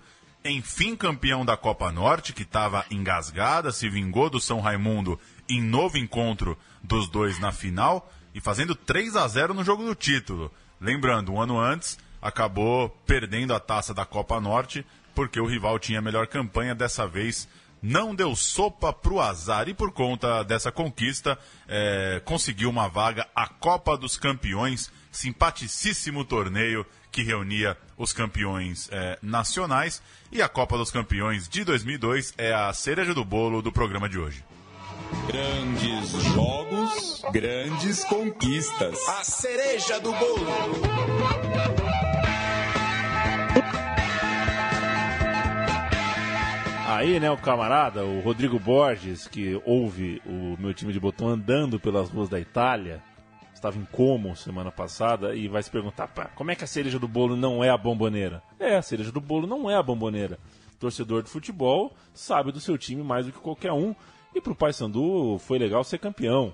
Enfim, campeão da Copa Norte, que estava engasgada, se vingou do São Raimundo em novo encontro dos dois na final e fazendo 3 a 0 no jogo do título. Lembrando, um ano antes, acabou perdendo a taça da Copa Norte porque o rival tinha melhor campanha dessa vez não deu sopa pro azar e por conta dessa conquista é, conseguiu uma vaga à Copa dos Campeões, simpaticíssimo torneio que reunia os campeões é, nacionais e a Copa dos Campeões de 2002 é a cereja do bolo do programa de hoje. Grandes jogos, grandes conquistas. A cereja do bolo. Aí, né, o camarada, o Rodrigo Borges, que ouve o meu time de botão andando pelas ruas da Itália, estava em Como semana passada e vai se perguntar, pá, como é que a cereja do bolo não é a bomboneira? É, a cereja do bolo não é a bomboneira. Torcedor de futebol sabe do seu time mais do que qualquer um. E pro Paysandu foi legal ser campeão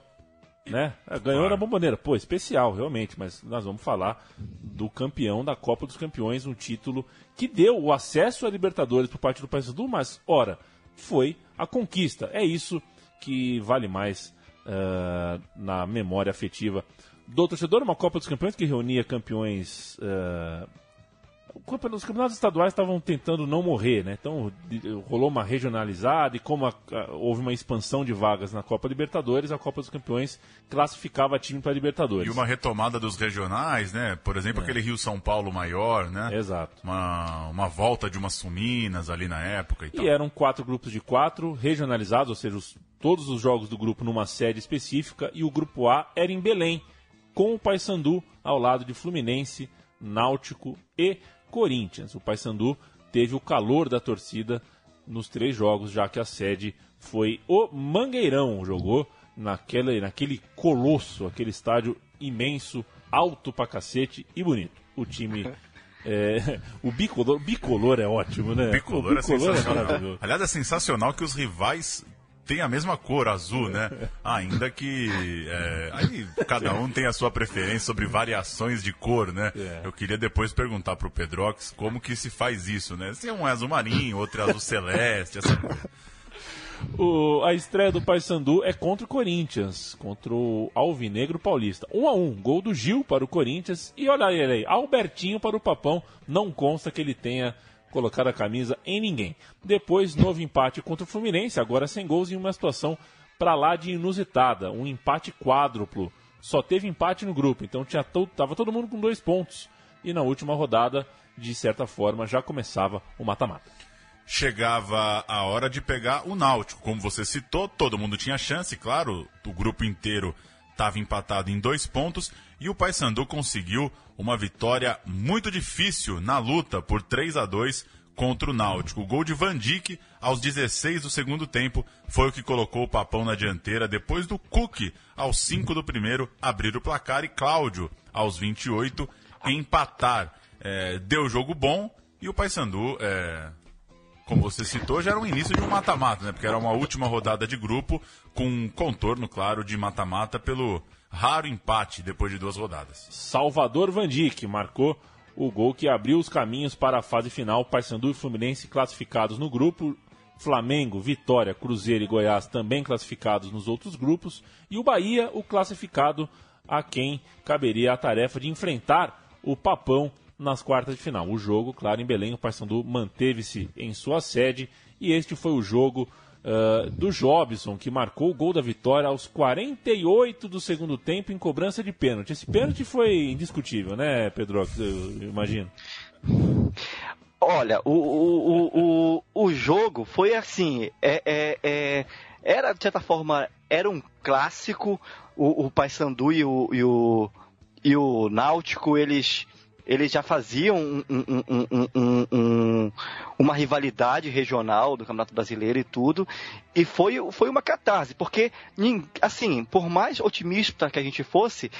né? Ganhou na bomboneira. Pô, especial, realmente, mas nós vamos falar do campeão da Copa dos Campeões, um título que deu o acesso a Libertadores por parte do Paysandu, mas, ora, foi a conquista. É isso que vale mais uh, na memória afetiva do torcedor. Uma Copa dos Campeões que reunia campeões uh, os campeonatos estaduais estavam tentando não morrer, né? Então rolou uma regionalizada e como a, a, houve uma expansão de vagas na Copa Libertadores, a Copa dos Campeões classificava time para Libertadores. E uma retomada dos regionais, né? Por exemplo, é. aquele Rio São Paulo maior, né? Exato. Uma, uma volta de umas Suminas ali na época e, e tal. E eram quatro grupos de quatro regionalizados, ou seja, os, todos os jogos do grupo numa sede específica e o grupo A era em Belém, com o Paysandu ao lado de Fluminense, Náutico e Corinthians. O Paysandu teve o calor da torcida nos três jogos, já que a sede foi o Mangueirão. Jogou naquele, naquele colosso, aquele estádio imenso, alto pra cacete e bonito. O time. (laughs) É, o bicolor, bicolor é ótimo, né? Bicolor, o bicolor é sensacional. É Aliás, é sensacional que os rivais tem a mesma cor, azul, né? Ainda que é, aí cada um tem a sua preferência sobre variações de cor, né? É. Eu queria depois perguntar pro Pedrox como que se faz isso, né? Se um é azul marinho, outro é azul celeste, essa coisa. O, a estreia do Paysandu é contra o Corinthians, contra o Alvinegro Paulista. 1 um a 1 um, gol do Gil para o Corinthians. E olha ele aí, Albertinho para o Papão. Não consta que ele tenha colocar a camisa em ninguém. Depois, novo empate contra o Fluminense, agora sem gols em uma situação para lá de inusitada, um empate quádruplo. Só teve empate no grupo, então tinha to tava todo mundo com dois pontos. E na última rodada, de certa forma, já começava o mata-mata. Chegava a hora de pegar o Náutico. Como você citou, todo mundo tinha chance, claro, o grupo inteiro estava empatado em dois pontos e o Paysandu conseguiu uma vitória muito difícil na luta por 3 a 2 contra o Náutico. O gol de Van Dijk aos 16 do segundo tempo foi o que colocou o Papão na dianteira depois do Cook aos 5 do primeiro abrir o placar e Cláudio aos 28 empatar. É, deu jogo bom e o Paysandu é, como você citou, já era o início de um mata-mata, né? Porque era uma última rodada de grupo com um contorno, claro, de mata-mata pelo raro empate depois de duas rodadas. Salvador Vandic marcou o gol que abriu os caminhos para a fase final. Paysandu e Fluminense classificados no grupo. Flamengo, Vitória, Cruzeiro e Goiás também classificados nos outros grupos. E o Bahia, o classificado a quem caberia a tarefa de enfrentar o Papão nas quartas de final. O jogo, claro, em Belém, o Paysandu manteve-se em sua sede e este foi o jogo uh, do Jobson, que marcou o gol da vitória aos 48 do segundo tempo em cobrança de pênalti. Esse pênalti foi indiscutível, né, Pedro? Eu imagino. Olha, o, o, o, o, jogo foi assim, é, é, é, era de certa forma, era um clássico, o, o Paysandu e o, e o, e o Náutico, eles, eles já faziam um, um, um, uma rivalidade regional do Campeonato Brasileiro e tudo, e foi, foi uma catarse, porque, assim, por mais otimista que a gente fosse,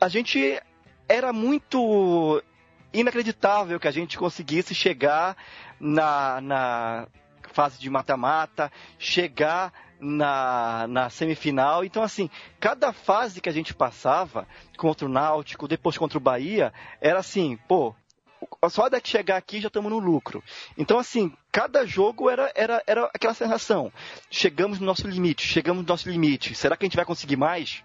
a gente era muito inacreditável que a gente conseguisse chegar na, na fase de mata-mata, chegar na, na semifinal. Então, assim, cada fase que a gente passava contra o Náutico, depois contra o Bahia, era assim, pô, só daqui chegar aqui já estamos no lucro. Então, assim, cada jogo era, era, era aquela sensação. Chegamos no nosso limite, chegamos no nosso limite. Será que a gente vai conseguir mais?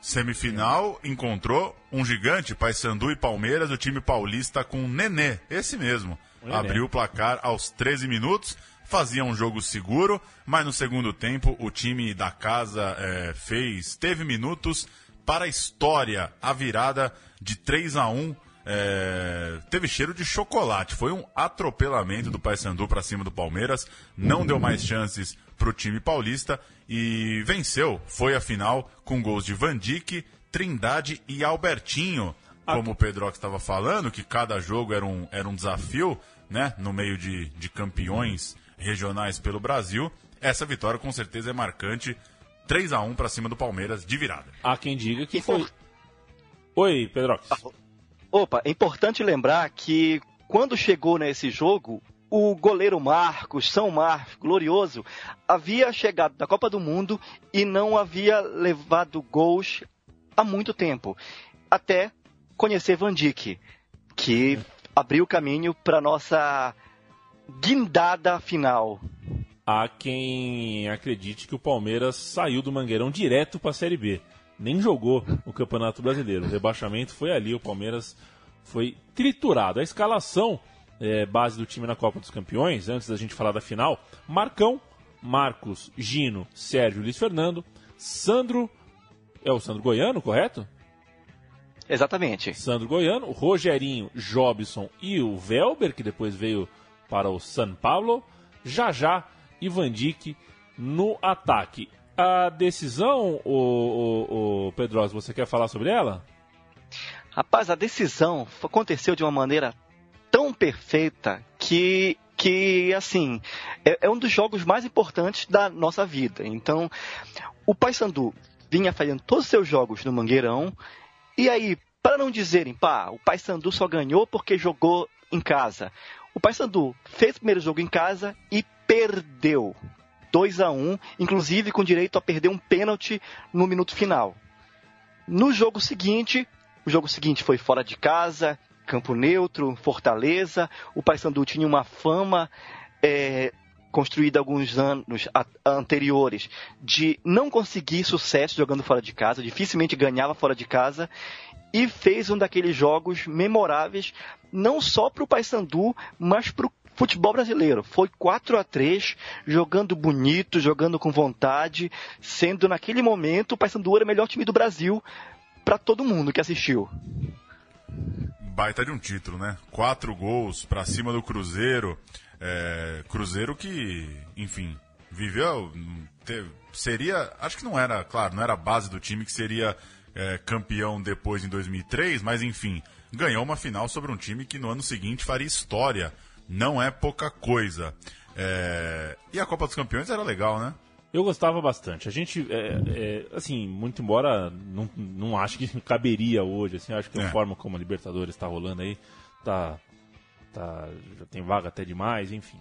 Semifinal encontrou um gigante, Paysandu e Palmeiras, o time paulista com Nenê, esse mesmo. Nenê. Abriu o placar aos 13 minutos, fazia um jogo seguro, mas no segundo tempo o time da casa é, fez, teve minutos para a história, a virada de 3 a 1 é, teve cheiro de chocolate. Foi um atropelamento do Paysandu para cima do Palmeiras. Não deu mais chances para o time paulista e venceu. Foi a final com gols de Van Dijk, Trindade e Albertinho. Como o Pedro estava falando, que cada jogo era um, era um desafio, né? No meio de, de campeões regionais pelo Brasil. Essa vitória com certeza é marcante. 3 a 1 para cima do Palmeiras de virada. Há quem diga que foi. Oi, Pedro. Opa, é importante lembrar que quando chegou nesse jogo, o goleiro Marcos, São Marcos, glorioso, havia chegado da Copa do Mundo e não havia levado gols há muito tempo. Até conhecer Van Dijk, que abriu o caminho para nossa guindada final. Há quem acredite que o Palmeiras saiu do Mangueirão direto para a Série B. Nem jogou o Campeonato Brasileiro. O rebaixamento foi ali, o Palmeiras foi triturado. A escalação é, base do time na Copa dos Campeões, antes da gente falar da final, Marcão, Marcos, Gino, Sérgio, Luiz Fernando, Sandro, é o Sandro Goiano, correto? Exatamente. Sandro Goiano, Rogerinho, Jobson e o Velber, que depois veio para o São Paulo, Jajá e Van Dijk no ataque. A decisão, o, o, o Pedroso, você quer falar sobre ela? Rapaz, a decisão aconteceu de uma maneira tão perfeita que que assim é, é, um dos jogos mais importantes da nossa vida. Então, o Paysandu vinha fazendo todos os seus jogos no Mangueirão e aí, para não dizerem, pá, o Paysandu só ganhou porque jogou em casa. O Paysandu fez o primeiro jogo em casa e perdeu 2 a 1, inclusive com direito a perder um pênalti no minuto final. No jogo seguinte, o jogo seguinte foi fora de casa, campo neutro, Fortaleza. O Paysandu tinha uma fama é, construída alguns anos anteriores de não conseguir sucesso jogando fora de casa, dificilmente ganhava fora de casa e fez um daqueles jogos memoráveis não só para o Paysandu, mas para o futebol brasileiro. Foi 4 a 3 jogando bonito, jogando com vontade, sendo naquele momento o Paysandu era o melhor time do Brasil para todo mundo que assistiu baita de um título, né? Quatro gols para cima do Cruzeiro. É, Cruzeiro que, enfim, viveu. Teve, seria. Acho que não era, claro, não era a base do time que seria é, campeão depois em 2003, mas enfim, ganhou uma final sobre um time que no ano seguinte faria história. Não é pouca coisa. É, e a Copa dos Campeões era legal, né? Eu gostava bastante. A gente, é, é, assim, muito embora não, não acho que (laughs) caberia hoje, assim, acho que a é. forma como a Libertadores está rolando aí tá, tá, já tem vaga até demais, enfim.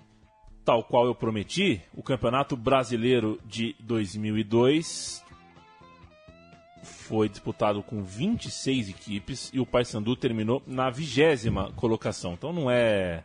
Tal qual eu prometi, o Campeonato Brasileiro de 2002 foi disputado com 26 equipes e o Paysandu terminou na vigésima colocação. Então não é,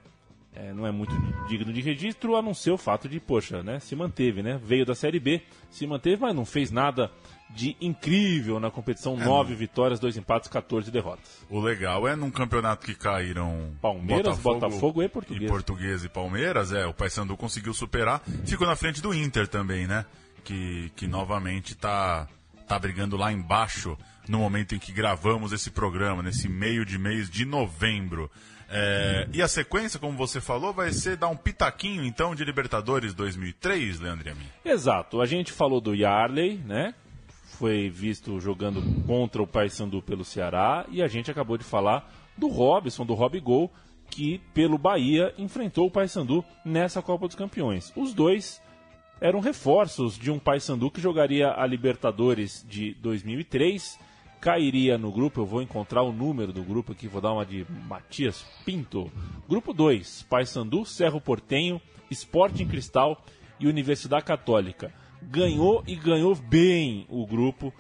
é, não é muito digno de registro, a não ser o fato de, poxa, né, se manteve, né? Veio da Série B, se manteve, mas não fez nada de incrível na competição. É, Nove não. vitórias, dois empates, 14 derrotas. O legal é num campeonato que caíram Palmeiras, Botafogo e Portuguesa. E Portuguesa e Palmeiras, é, o Paysandu conseguiu superar. Ficou na frente do Inter também, né? Que, que novamente tá, tá brigando lá embaixo no momento em que gravamos esse programa, nesse meio de mês de novembro. É, e a sequência, como você falou, vai ser dar um pitaquinho então de Libertadores 2003, Leandro e a mim. Exato, a gente falou do Yarley, né? Foi visto jogando contra o Paysandu pelo Ceará e a gente acabou de falar do Robson, do Rob Gol, que pelo Bahia enfrentou o Paysandu nessa Copa dos Campeões. Os dois eram reforços de um Paysandu que jogaria a Libertadores de 2003, cairia no grupo, eu vou encontrar o número do grupo aqui, vou dar uma de Matias Pinto. Grupo 2, Paysandu, Cerro Portenho, Sporting Cristal e Universidade Católica. Ganhou e ganhou bem o grupo,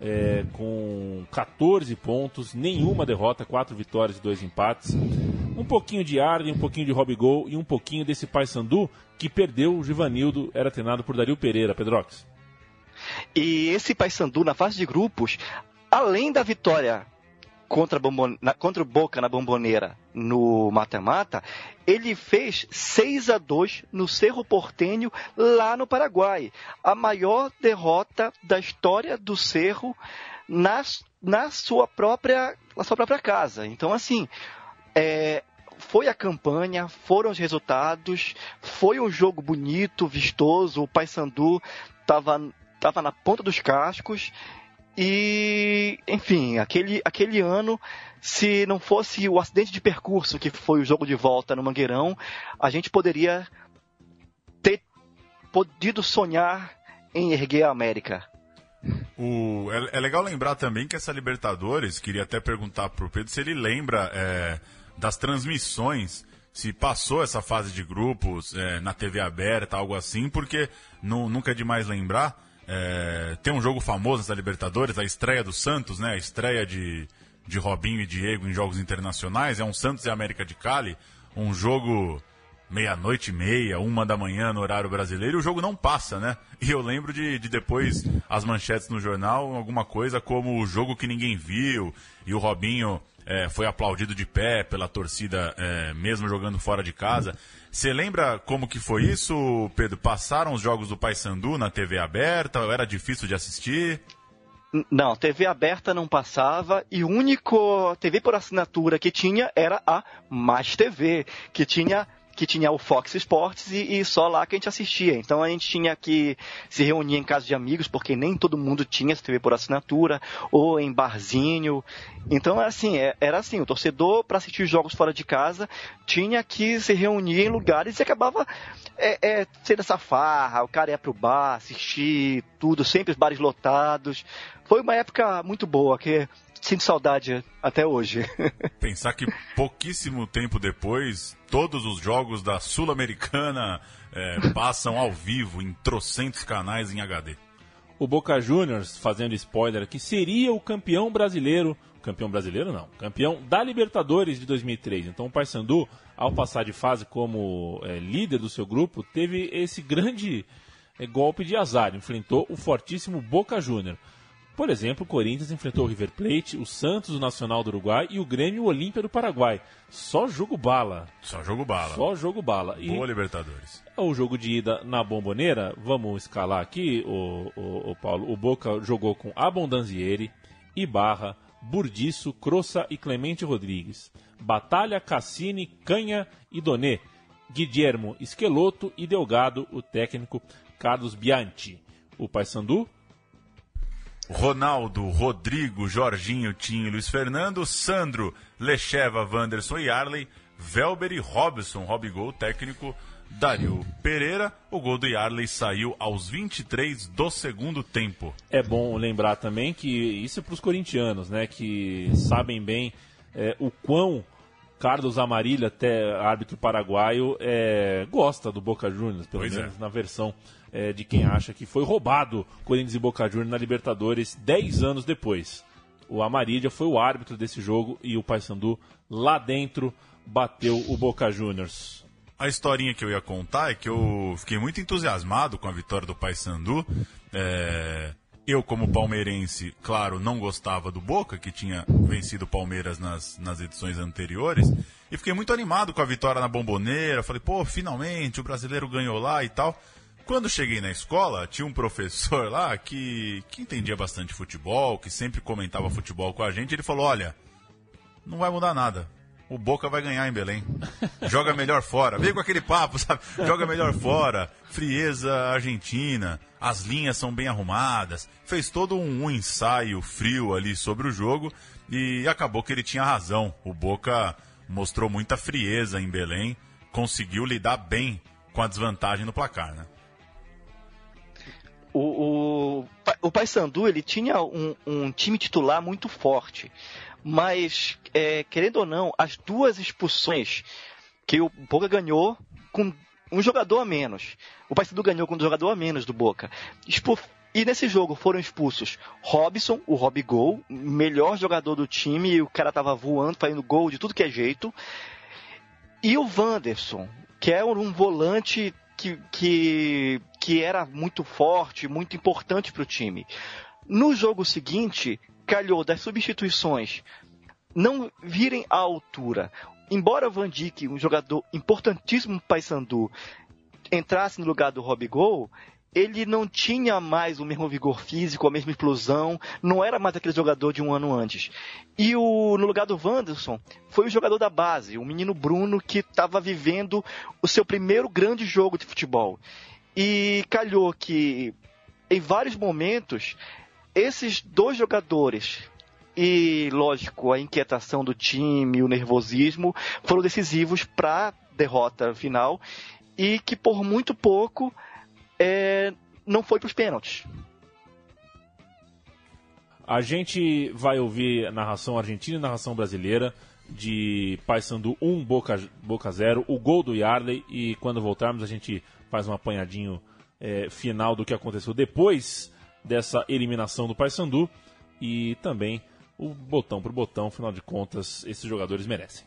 é, com 14 pontos, nenhuma derrota, 4 vitórias e 2 empates. Um pouquinho de Arden, um pouquinho de Rob Gol e um pouquinho desse Paysandu que perdeu o Givanildo, era treinado por Dario Pereira, Pedrox. E esse Paysandu na fase de grupos, além da vitória contra, na... contra o Boca na Bomboneira no mata-mata, ele fez 6 a 2 no Cerro Portenho lá no Paraguai. A maior derrota da história do Cerro na, na, sua, própria, na sua própria casa. Então, assim, é, foi a campanha, foram os resultados, foi um jogo bonito, vistoso, o Paysandu estava tava na ponta dos cascos e, enfim, aquele, aquele ano, se não fosse o acidente de percurso que foi o jogo de volta no Mangueirão, a gente poderia ter podido sonhar em erguer a América. O, é, é, legal lembrar também que essa Libertadores, queria até perguntar pro Pedro se ele lembra é, das transmissões, se passou essa fase de grupos é, na TV aberta, algo assim, porque não, nunca é demais lembrar. É, tem um jogo famoso nessa Libertadores, a estreia do Santos, né? A estreia de, de Robinho e Diego em jogos internacionais. É um Santos e América de Cali, um jogo meia-noite e meia, uma da manhã no horário brasileiro, e o jogo não passa, né? E eu lembro de, de depois as manchetes no jornal, alguma coisa como o jogo que ninguém viu, e o Robinho é, foi aplaudido de pé pela torcida, é, mesmo jogando fora de casa. Você lembra como que foi isso, Pedro? Passaram os jogos do Paysandu na TV aberta? Era difícil de assistir? Não, TV aberta não passava e o único TV por assinatura que tinha era a Mais TV, que tinha que tinha o Fox Sports e, e, só lá que a gente assistia. Então a gente tinha que se reunir em casa de amigos, porque nem todo mundo tinha essa TV por assinatura, ou em barzinho. Então assim, era assim, o torcedor para assistir jogos fora de casa tinha que se reunir em lugares e acabava é, é, sendo essa farra, o cara ia pro bar, assistir tudo, sempre os bares lotados. Foi uma época muito boa, que sinto saudade até hoje. (laughs) Pensar que pouquíssimo tempo depois, todos os jogos da Sul-Americana é, passam ao vivo em trocentos canais em HD. O Boca Juniors, fazendo spoiler, que seria o campeão brasileiro, campeão brasileiro não, campeão da Libertadores de 2003. Então o Paysandu, ao passar de fase como é, líder do seu grupo, teve esse grande é, golpe de azar, enfrentou o fortíssimo Boca Juniors. Por exemplo, o Corinthians enfrentou o River Plate, o Santos, o Nacional do Uruguai e o Grêmio o Olímpia do Paraguai. Só jogo bala. Só jogo bala. Só jogo bala. E Boa Libertadores. O jogo de ida na Bomboneira, vamos escalar aqui, o, o, o Paulo. O Boca jogou com Abondanzieri, Ibarra, Burdiço, Crossa e Clemente Rodrigues. Batalha, Cassini, Canha e Donê. Guilhermo Esqueloto e Delgado, o técnico Carlos Bianchi. O Paysandu Ronaldo, Rodrigo, Jorginho, Tinho, Luiz Fernando, Sandro, Lecheva, Wanderson e Arley, Velber e Robson, Robigol, técnico Dario Pereira. O gol do Yarley saiu aos 23 do segundo tempo. É bom lembrar também que isso é para os corintianos, né, que sabem bem é, o quão Carlos Amarilha, até árbitro paraguaio, é, gosta do Boca Juniors, pelo Pois é. menos na versão é, de quem acha que foi roubado Corinthians e Boca Juniors na Libertadores 10 anos depois. O Amarilha foi o árbitro desse jogo e o Paysandu lá dentro bateu o Boca Juniors. A historinha que eu ia contar é que eu fiquei muito entusiasmado com a vitória do Paysandu. É, Eu, como palmeirense, claro, não gostava do Boca, que tinha vencido o Palmeiras nas, nas edições anteriores. E fiquei muito animado com a vitória na Bomboneira. Falei, pô, finalmente o brasileiro ganhou lá e tal. Quando cheguei na escola, tinha um professor lá que, que entendia bastante futebol, que sempre comentava futebol com a gente. Ele falou: Olha, não vai mudar nada. O Boca vai ganhar em Belém. Joga melhor fora. Veio com aquele papo, (laughs) sabe? Joga melhor fora. Frieza argentina. As linhas são bem arrumadas. Fez todo um, ensaio frio ali sobre o jogo. E acabou que ele tinha razão. O Boca mostrou muita frieza em Belém. Conseguiu lidar bem com a desvantagem no placar, né? O, o, o Paysandu ele tinha um, um time titular muito forte, mas é, querendo ou não, as duas expulsões que o Boca ganhou com um jogador a menos, o Paysandu ganhou com um jogador a menos do Boca. Expu e nesse jogo foram expulsos Robson, o Rob Gol, melhor jogador do time, e o cara tava voando, fazendo gol de tudo que é jeito. E o Wanderson, que é um volante que, que, que era muito forte, muito importante para o time. No jogo seguinte, calhou das substituições não virem à altura. Embora Van Dijk, um jogador importantíssimo para Paysandu, entrasse no lugar do Rob Gol, ele não tinha mais o mesmo vigor físico, a mesma explosão, não era mais aquele jogador de um ano antes. E o, no lugar do Wanderson, foi o jogador da base, o menino Bruno, que estava vivendo o seu primeiro grande jogo de futebol. E calhou que, em vários momentos, esses dois jogadores, e lógico, a inquietação do time, o nervosismo, foram decisivos para a derrota final, e que por muito pouco é, não foi para os pênaltis. A gente vai ouvir narração argentina e narração brasileira de Paysandu 1, Boca, Boca 0, o gol do Yarley e quando voltarmos a gente faz um apanhadinho é, final do que aconteceu depois dessa eliminação do Paysandu e também o botão por botão, afinal de contas, esses jogadores merecem.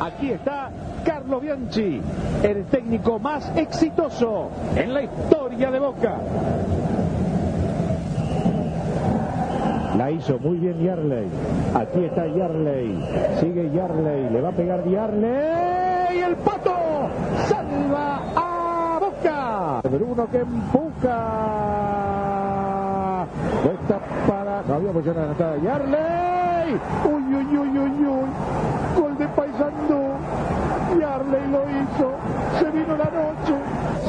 Aquí está Carlo Bianchi, el técnico más exitoso en la historia de Boca. La hizo muy bien Yarley. Aquí está Yarley. Sigue Yarley. Le va a pegar Yarley. El pato salva a Boca. Bruno que empuja. Esta para. No había posición adelantada. Yarley. Uy, uy, uy, uy, uy. Gol de Paisandú. Yarley lo hizo. Se vino la noche.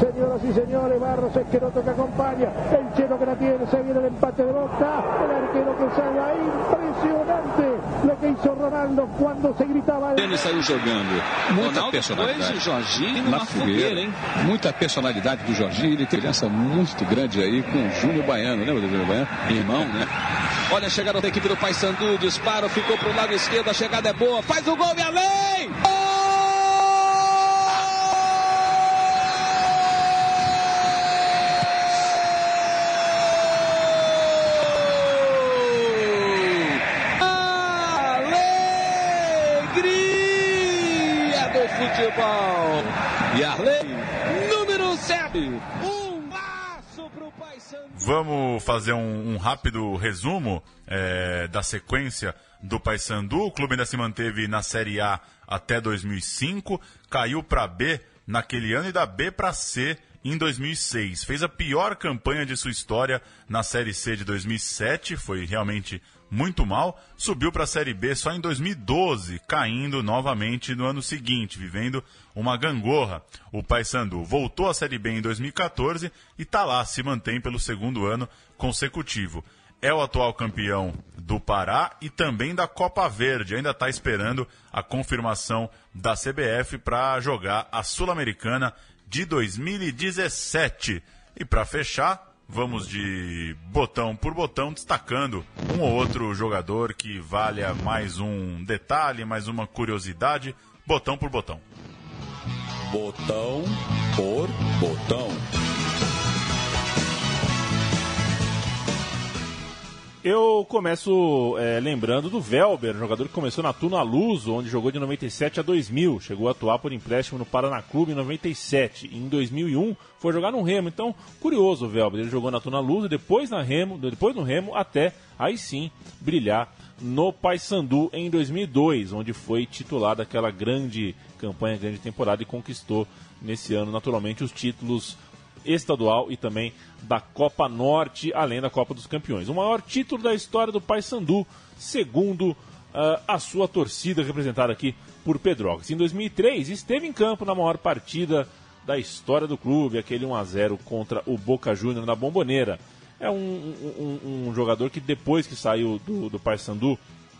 Señoras y señores, Barros Esqueroto que acompaña. El chelo que la tiene. Se viene el empate de Boca. El arquero que salva. Impresionante lo que hizo Ronaldo cuando se gritaba. Ele saiu jogando. Muita personalidade. Depois Jorginho na fogueira, fogueira, hein? Muita personalidade do Jorginho. Ele tem criança muito grande aí com o Júnior Baiano, lembra do Júnior Baiano? Irmão, né? Olha a chegada da equipe do Paysandu, disparo, ficou pro lado esquerdo, a chegada é boa, faz o gol e além! Do futebol! E Arley, número 7, um laço pro Paysandu. Vamos fazer um, um rápido resumo é, da sequência do Paysandu. O clube ainda se manteve na Série A até 2005, caiu para B naquele ano e da B para C em 2006. Fez a pior campanha de sua história na Série C de 2007, foi realmente muito mal. Subiu para a Série B só em 2012, caindo novamente no ano seguinte, vivendo uma gangorra. O Paysandu voltou à Série B em 2014 e está lá, se mantém pelo segundo ano consecutivo. É o atual campeão do Pará e também da Copa Verde. Ainda está esperando a confirmação da CBF para jogar a Sul-Americana de 2017. E para fechar, Vamos de botão por botão, destacando um ou outro jogador que valha mais um detalhe, mais uma curiosidade. Botão por botão. Botão por botão. Eu começo é, lembrando do Velber, jogador que começou na Tuna Luso, onde jogou de 97 a 2000. Chegou a atuar por empréstimo no Paraná Clube em 97. E em 2001 foi jogar no Remo. Então, curioso o Velber. Ele jogou na Tuna Luso, depois na Remo, depois no Remo, até aí sim brilhar no Paysandu em 2002, onde foi titular daquela grande campanha, grande temporada e conquistou nesse ano, naturalmente, os títulos estadual e também da Copa Norte, além da Copa dos Campeões. O maior título da história do Paysandu, segundo uh, a sua torcida representada aqui por Pedrox. Em 2003, esteve em campo na maior partida da história do clube, aquele 1 a 0 contra o Boca Júnior na Bomboneira. É um, um, um, jogador que depois que saiu do, do Paysandu,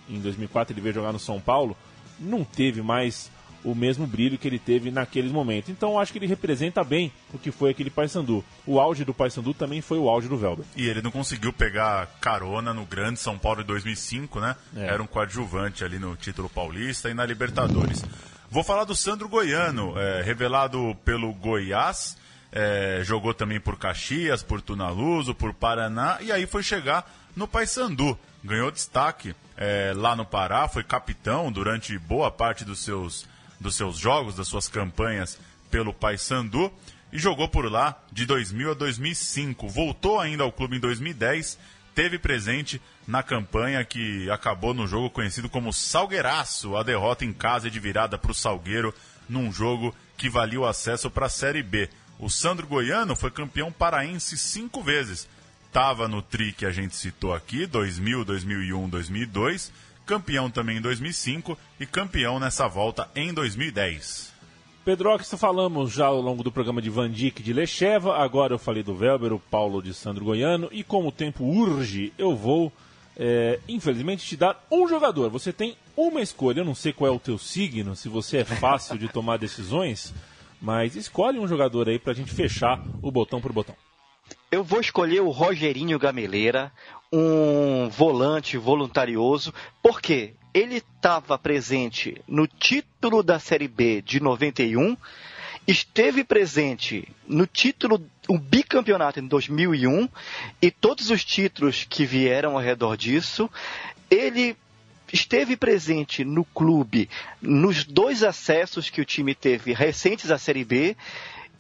em 2004 ele veio jogar no São Paulo, não teve mais o mesmo brilho que ele teve naqueles momentos. Então acho que ele representa bem o que foi aquele Paysandu. O auge do Paysandu também foi o auge do Velber. E ele não conseguiu pegar carona no grande São Paulo de 2005, né? É. Era um coadjuvante ali no título paulista e na Libertadores. Vou falar do Sandro Goiano, é, revelado pelo Goiás. É, jogou também por Caxias, por Tunaluso, por Paraná e aí foi chegar no Paysandu. Ganhou destaque é, lá no Pará, foi capitão durante boa parte dos seus dos seus jogos, das suas campanhas pelo Paysandu e jogou por lá de 2000 a 2005. Voltou ainda ao clube em 2010, teve presente na campanha que acabou no jogo conhecido como Salgueiraço, a derrota em casa de virada para o Salgueiro num jogo que valia o acesso para a Série B. O Sandro Goiano foi campeão paraense cinco vezes. Estava no tri que a gente citou aqui, 2000, 2001, 2002 campeão também em 2005 e campeão nessa volta em 2010. Pedro, que falamos já ao longo do programa de Van Dijk de Lecheva, agora eu falei do Velber, o Paulo de Sandro Goiano, e como o tempo urge, eu vou, é, infelizmente, te dar um jogador. Você tem uma escolha, eu não sei qual é o teu signo, se você é fácil de tomar (laughs) decisões, mas escolhe um jogador aí pra gente fechar o botão por botão. Eu vou escolher o Rogerinho Gameleira, um volante voluntarioso, porque ele estava presente no título da Série B de 91, esteve presente no título, um bicampeonato em 2001 e todos os títulos que vieram ao redor disso. Ele esteve presente no clube nos dois acessos que o time teve recentes à Série B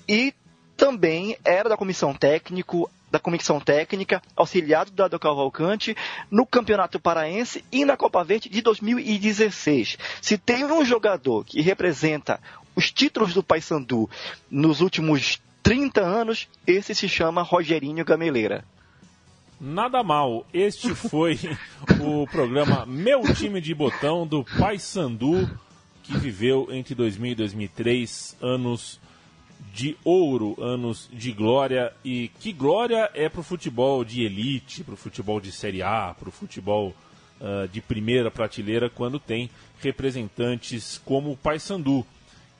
e também era da comissão técnico, da comissão técnica, auxiliado do Dado Cavalcante, no Campeonato Paraense e na Copa Verde de 2016. Se tem um jogador que representa os títulos do Paysandu nos últimos 30 anos, esse se chama Rogerinho Gameleira. Nada mal, este foi (laughs) o programa Meu Time de Botão do Paysandu, que viveu entre 2000 e 2003, anos de ouro, anos de glória. E que glória é para o futebol de elite, para o futebol de Série A, para o futebol uh, de primeira prateleira, quando tem representantes como o Paysandu,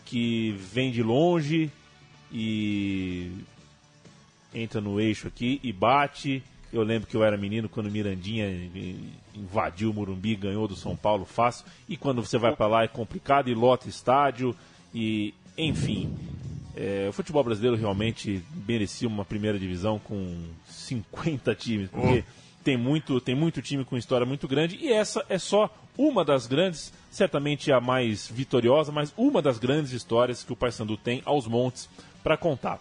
que vem de longe e entra no eixo aqui e bate. Eu lembro que eu era menino quando Mirandinha invadiu o Morumbi, ganhou do São Paulo fácil. E quando você vai para lá é complicado e lota estádio. E, enfim, é, o futebol brasileiro realmente merecia uma primeira divisão com 50 times, porque oh. tem, muito, tem muito time com história muito grande e essa é só uma das grandes, certamente a mais vitoriosa, mas uma das grandes histórias que o Paysandu tem aos montes para contar.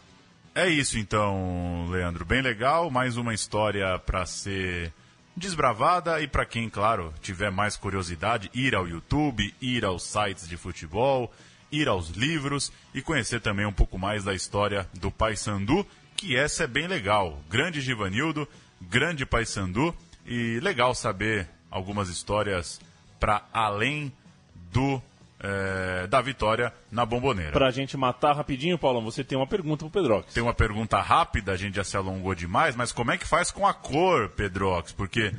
É isso então, Leandro. Bem legal, mais uma história para ser desbravada e para quem, claro, tiver mais curiosidade, ir ao YouTube, ir aos sites de futebol ir aos livros e conhecer também um pouco mais da história do Paysandu, que essa é bem legal. Grande Givanildo, grande Paysandu e legal saber algumas histórias para além do é, da vitória na bomboneira. Para a gente matar rapidinho, Paulão, você tem uma pergunta pro Pedrox. Tem uma pergunta rápida, a gente já se alongou demais, mas como é que faz com a cor, Pedrox? Porque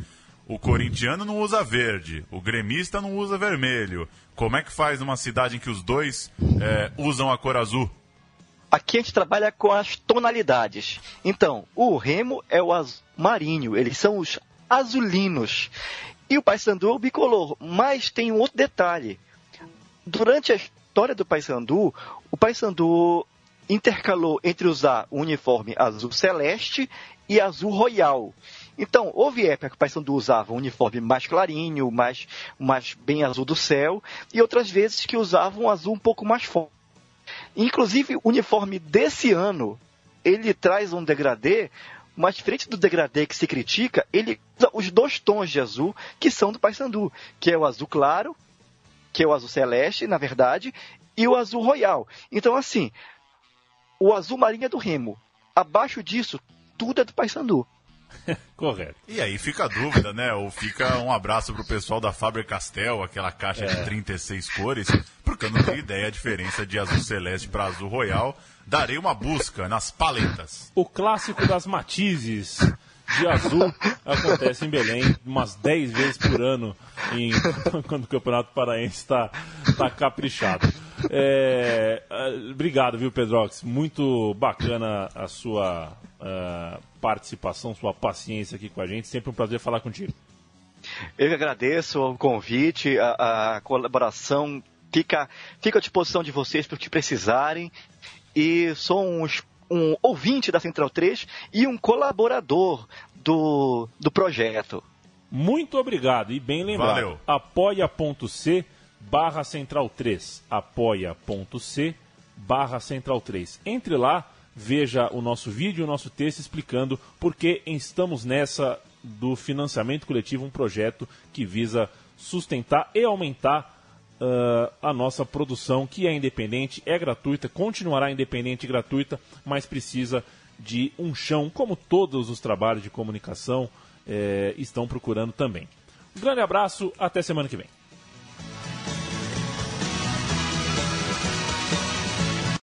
o corintiano não usa verde, o gremista não usa vermelho. Como é que faz numa cidade em que os dois é, usam a cor azul? Aqui a gente trabalha com as tonalidades. Então, o Remo é o azul marinho, eles são os azulinos. E o Paysandu é o bicolor. Mas tem um outro detalhe. Durante a história do Paysandu, o Paysandu intercalou entre usar o uniforme azul celeste e azul royal. Então, houve época que o Paysandu usava um uniforme mais clarinho, mais, mais bem azul do céu, e outras vezes que usavam um azul um pouco mais forte. Inclusive, o uniforme desse ano, ele traz um degradê, mas diferente do degradê que se critica, ele usa os dois tons de azul que são do Paysandu, que é o azul claro, que é o azul celeste, na verdade, e o azul royal. Então, assim, o azul marinho é do Remo. Abaixo disso, tudo é do Paysandu. (laughs) Correto. E aí fica a dúvida, né? Ou fica um abraço pro pessoal da Faber Castell, aquela caixa É. de 36 cores, porque eu não tenho ideia a diferença de azul celeste para azul royal. Darei uma busca nas paletas. O clássico das matizes de azul acontece em Belém umas 10 vezes por ano em- (laughs) quando o Campeonato Paraense está tá caprichado. É, ah, obrigado, viu, Pedrox? Muito bacana a sua ah, participação, sua paciência aqui com a gente. Sempre um prazer falar contigo. Eu que agradeço o convite, a, a colaboração. Fica, fica à disposição de vocês para o que precisarem. E sou um, um ouvinte da Central 3 e um colaborador do, do projeto. Muito obrigado e bem lembrado. Apoia.c barra central 3 apoia.c barra central 3 entre lá, veja o nosso vídeo, o nosso texto explicando por que estamos nessa do financiamento coletivo, um projeto que visa sustentar e aumentar ah, a nossa produção, que é independente, é gratuita, continuará independente e gratuita, mas precisa de um chão, como todos os trabalhos de comunicação eh, estão procurando também. Um grande abraço, até semana que vem.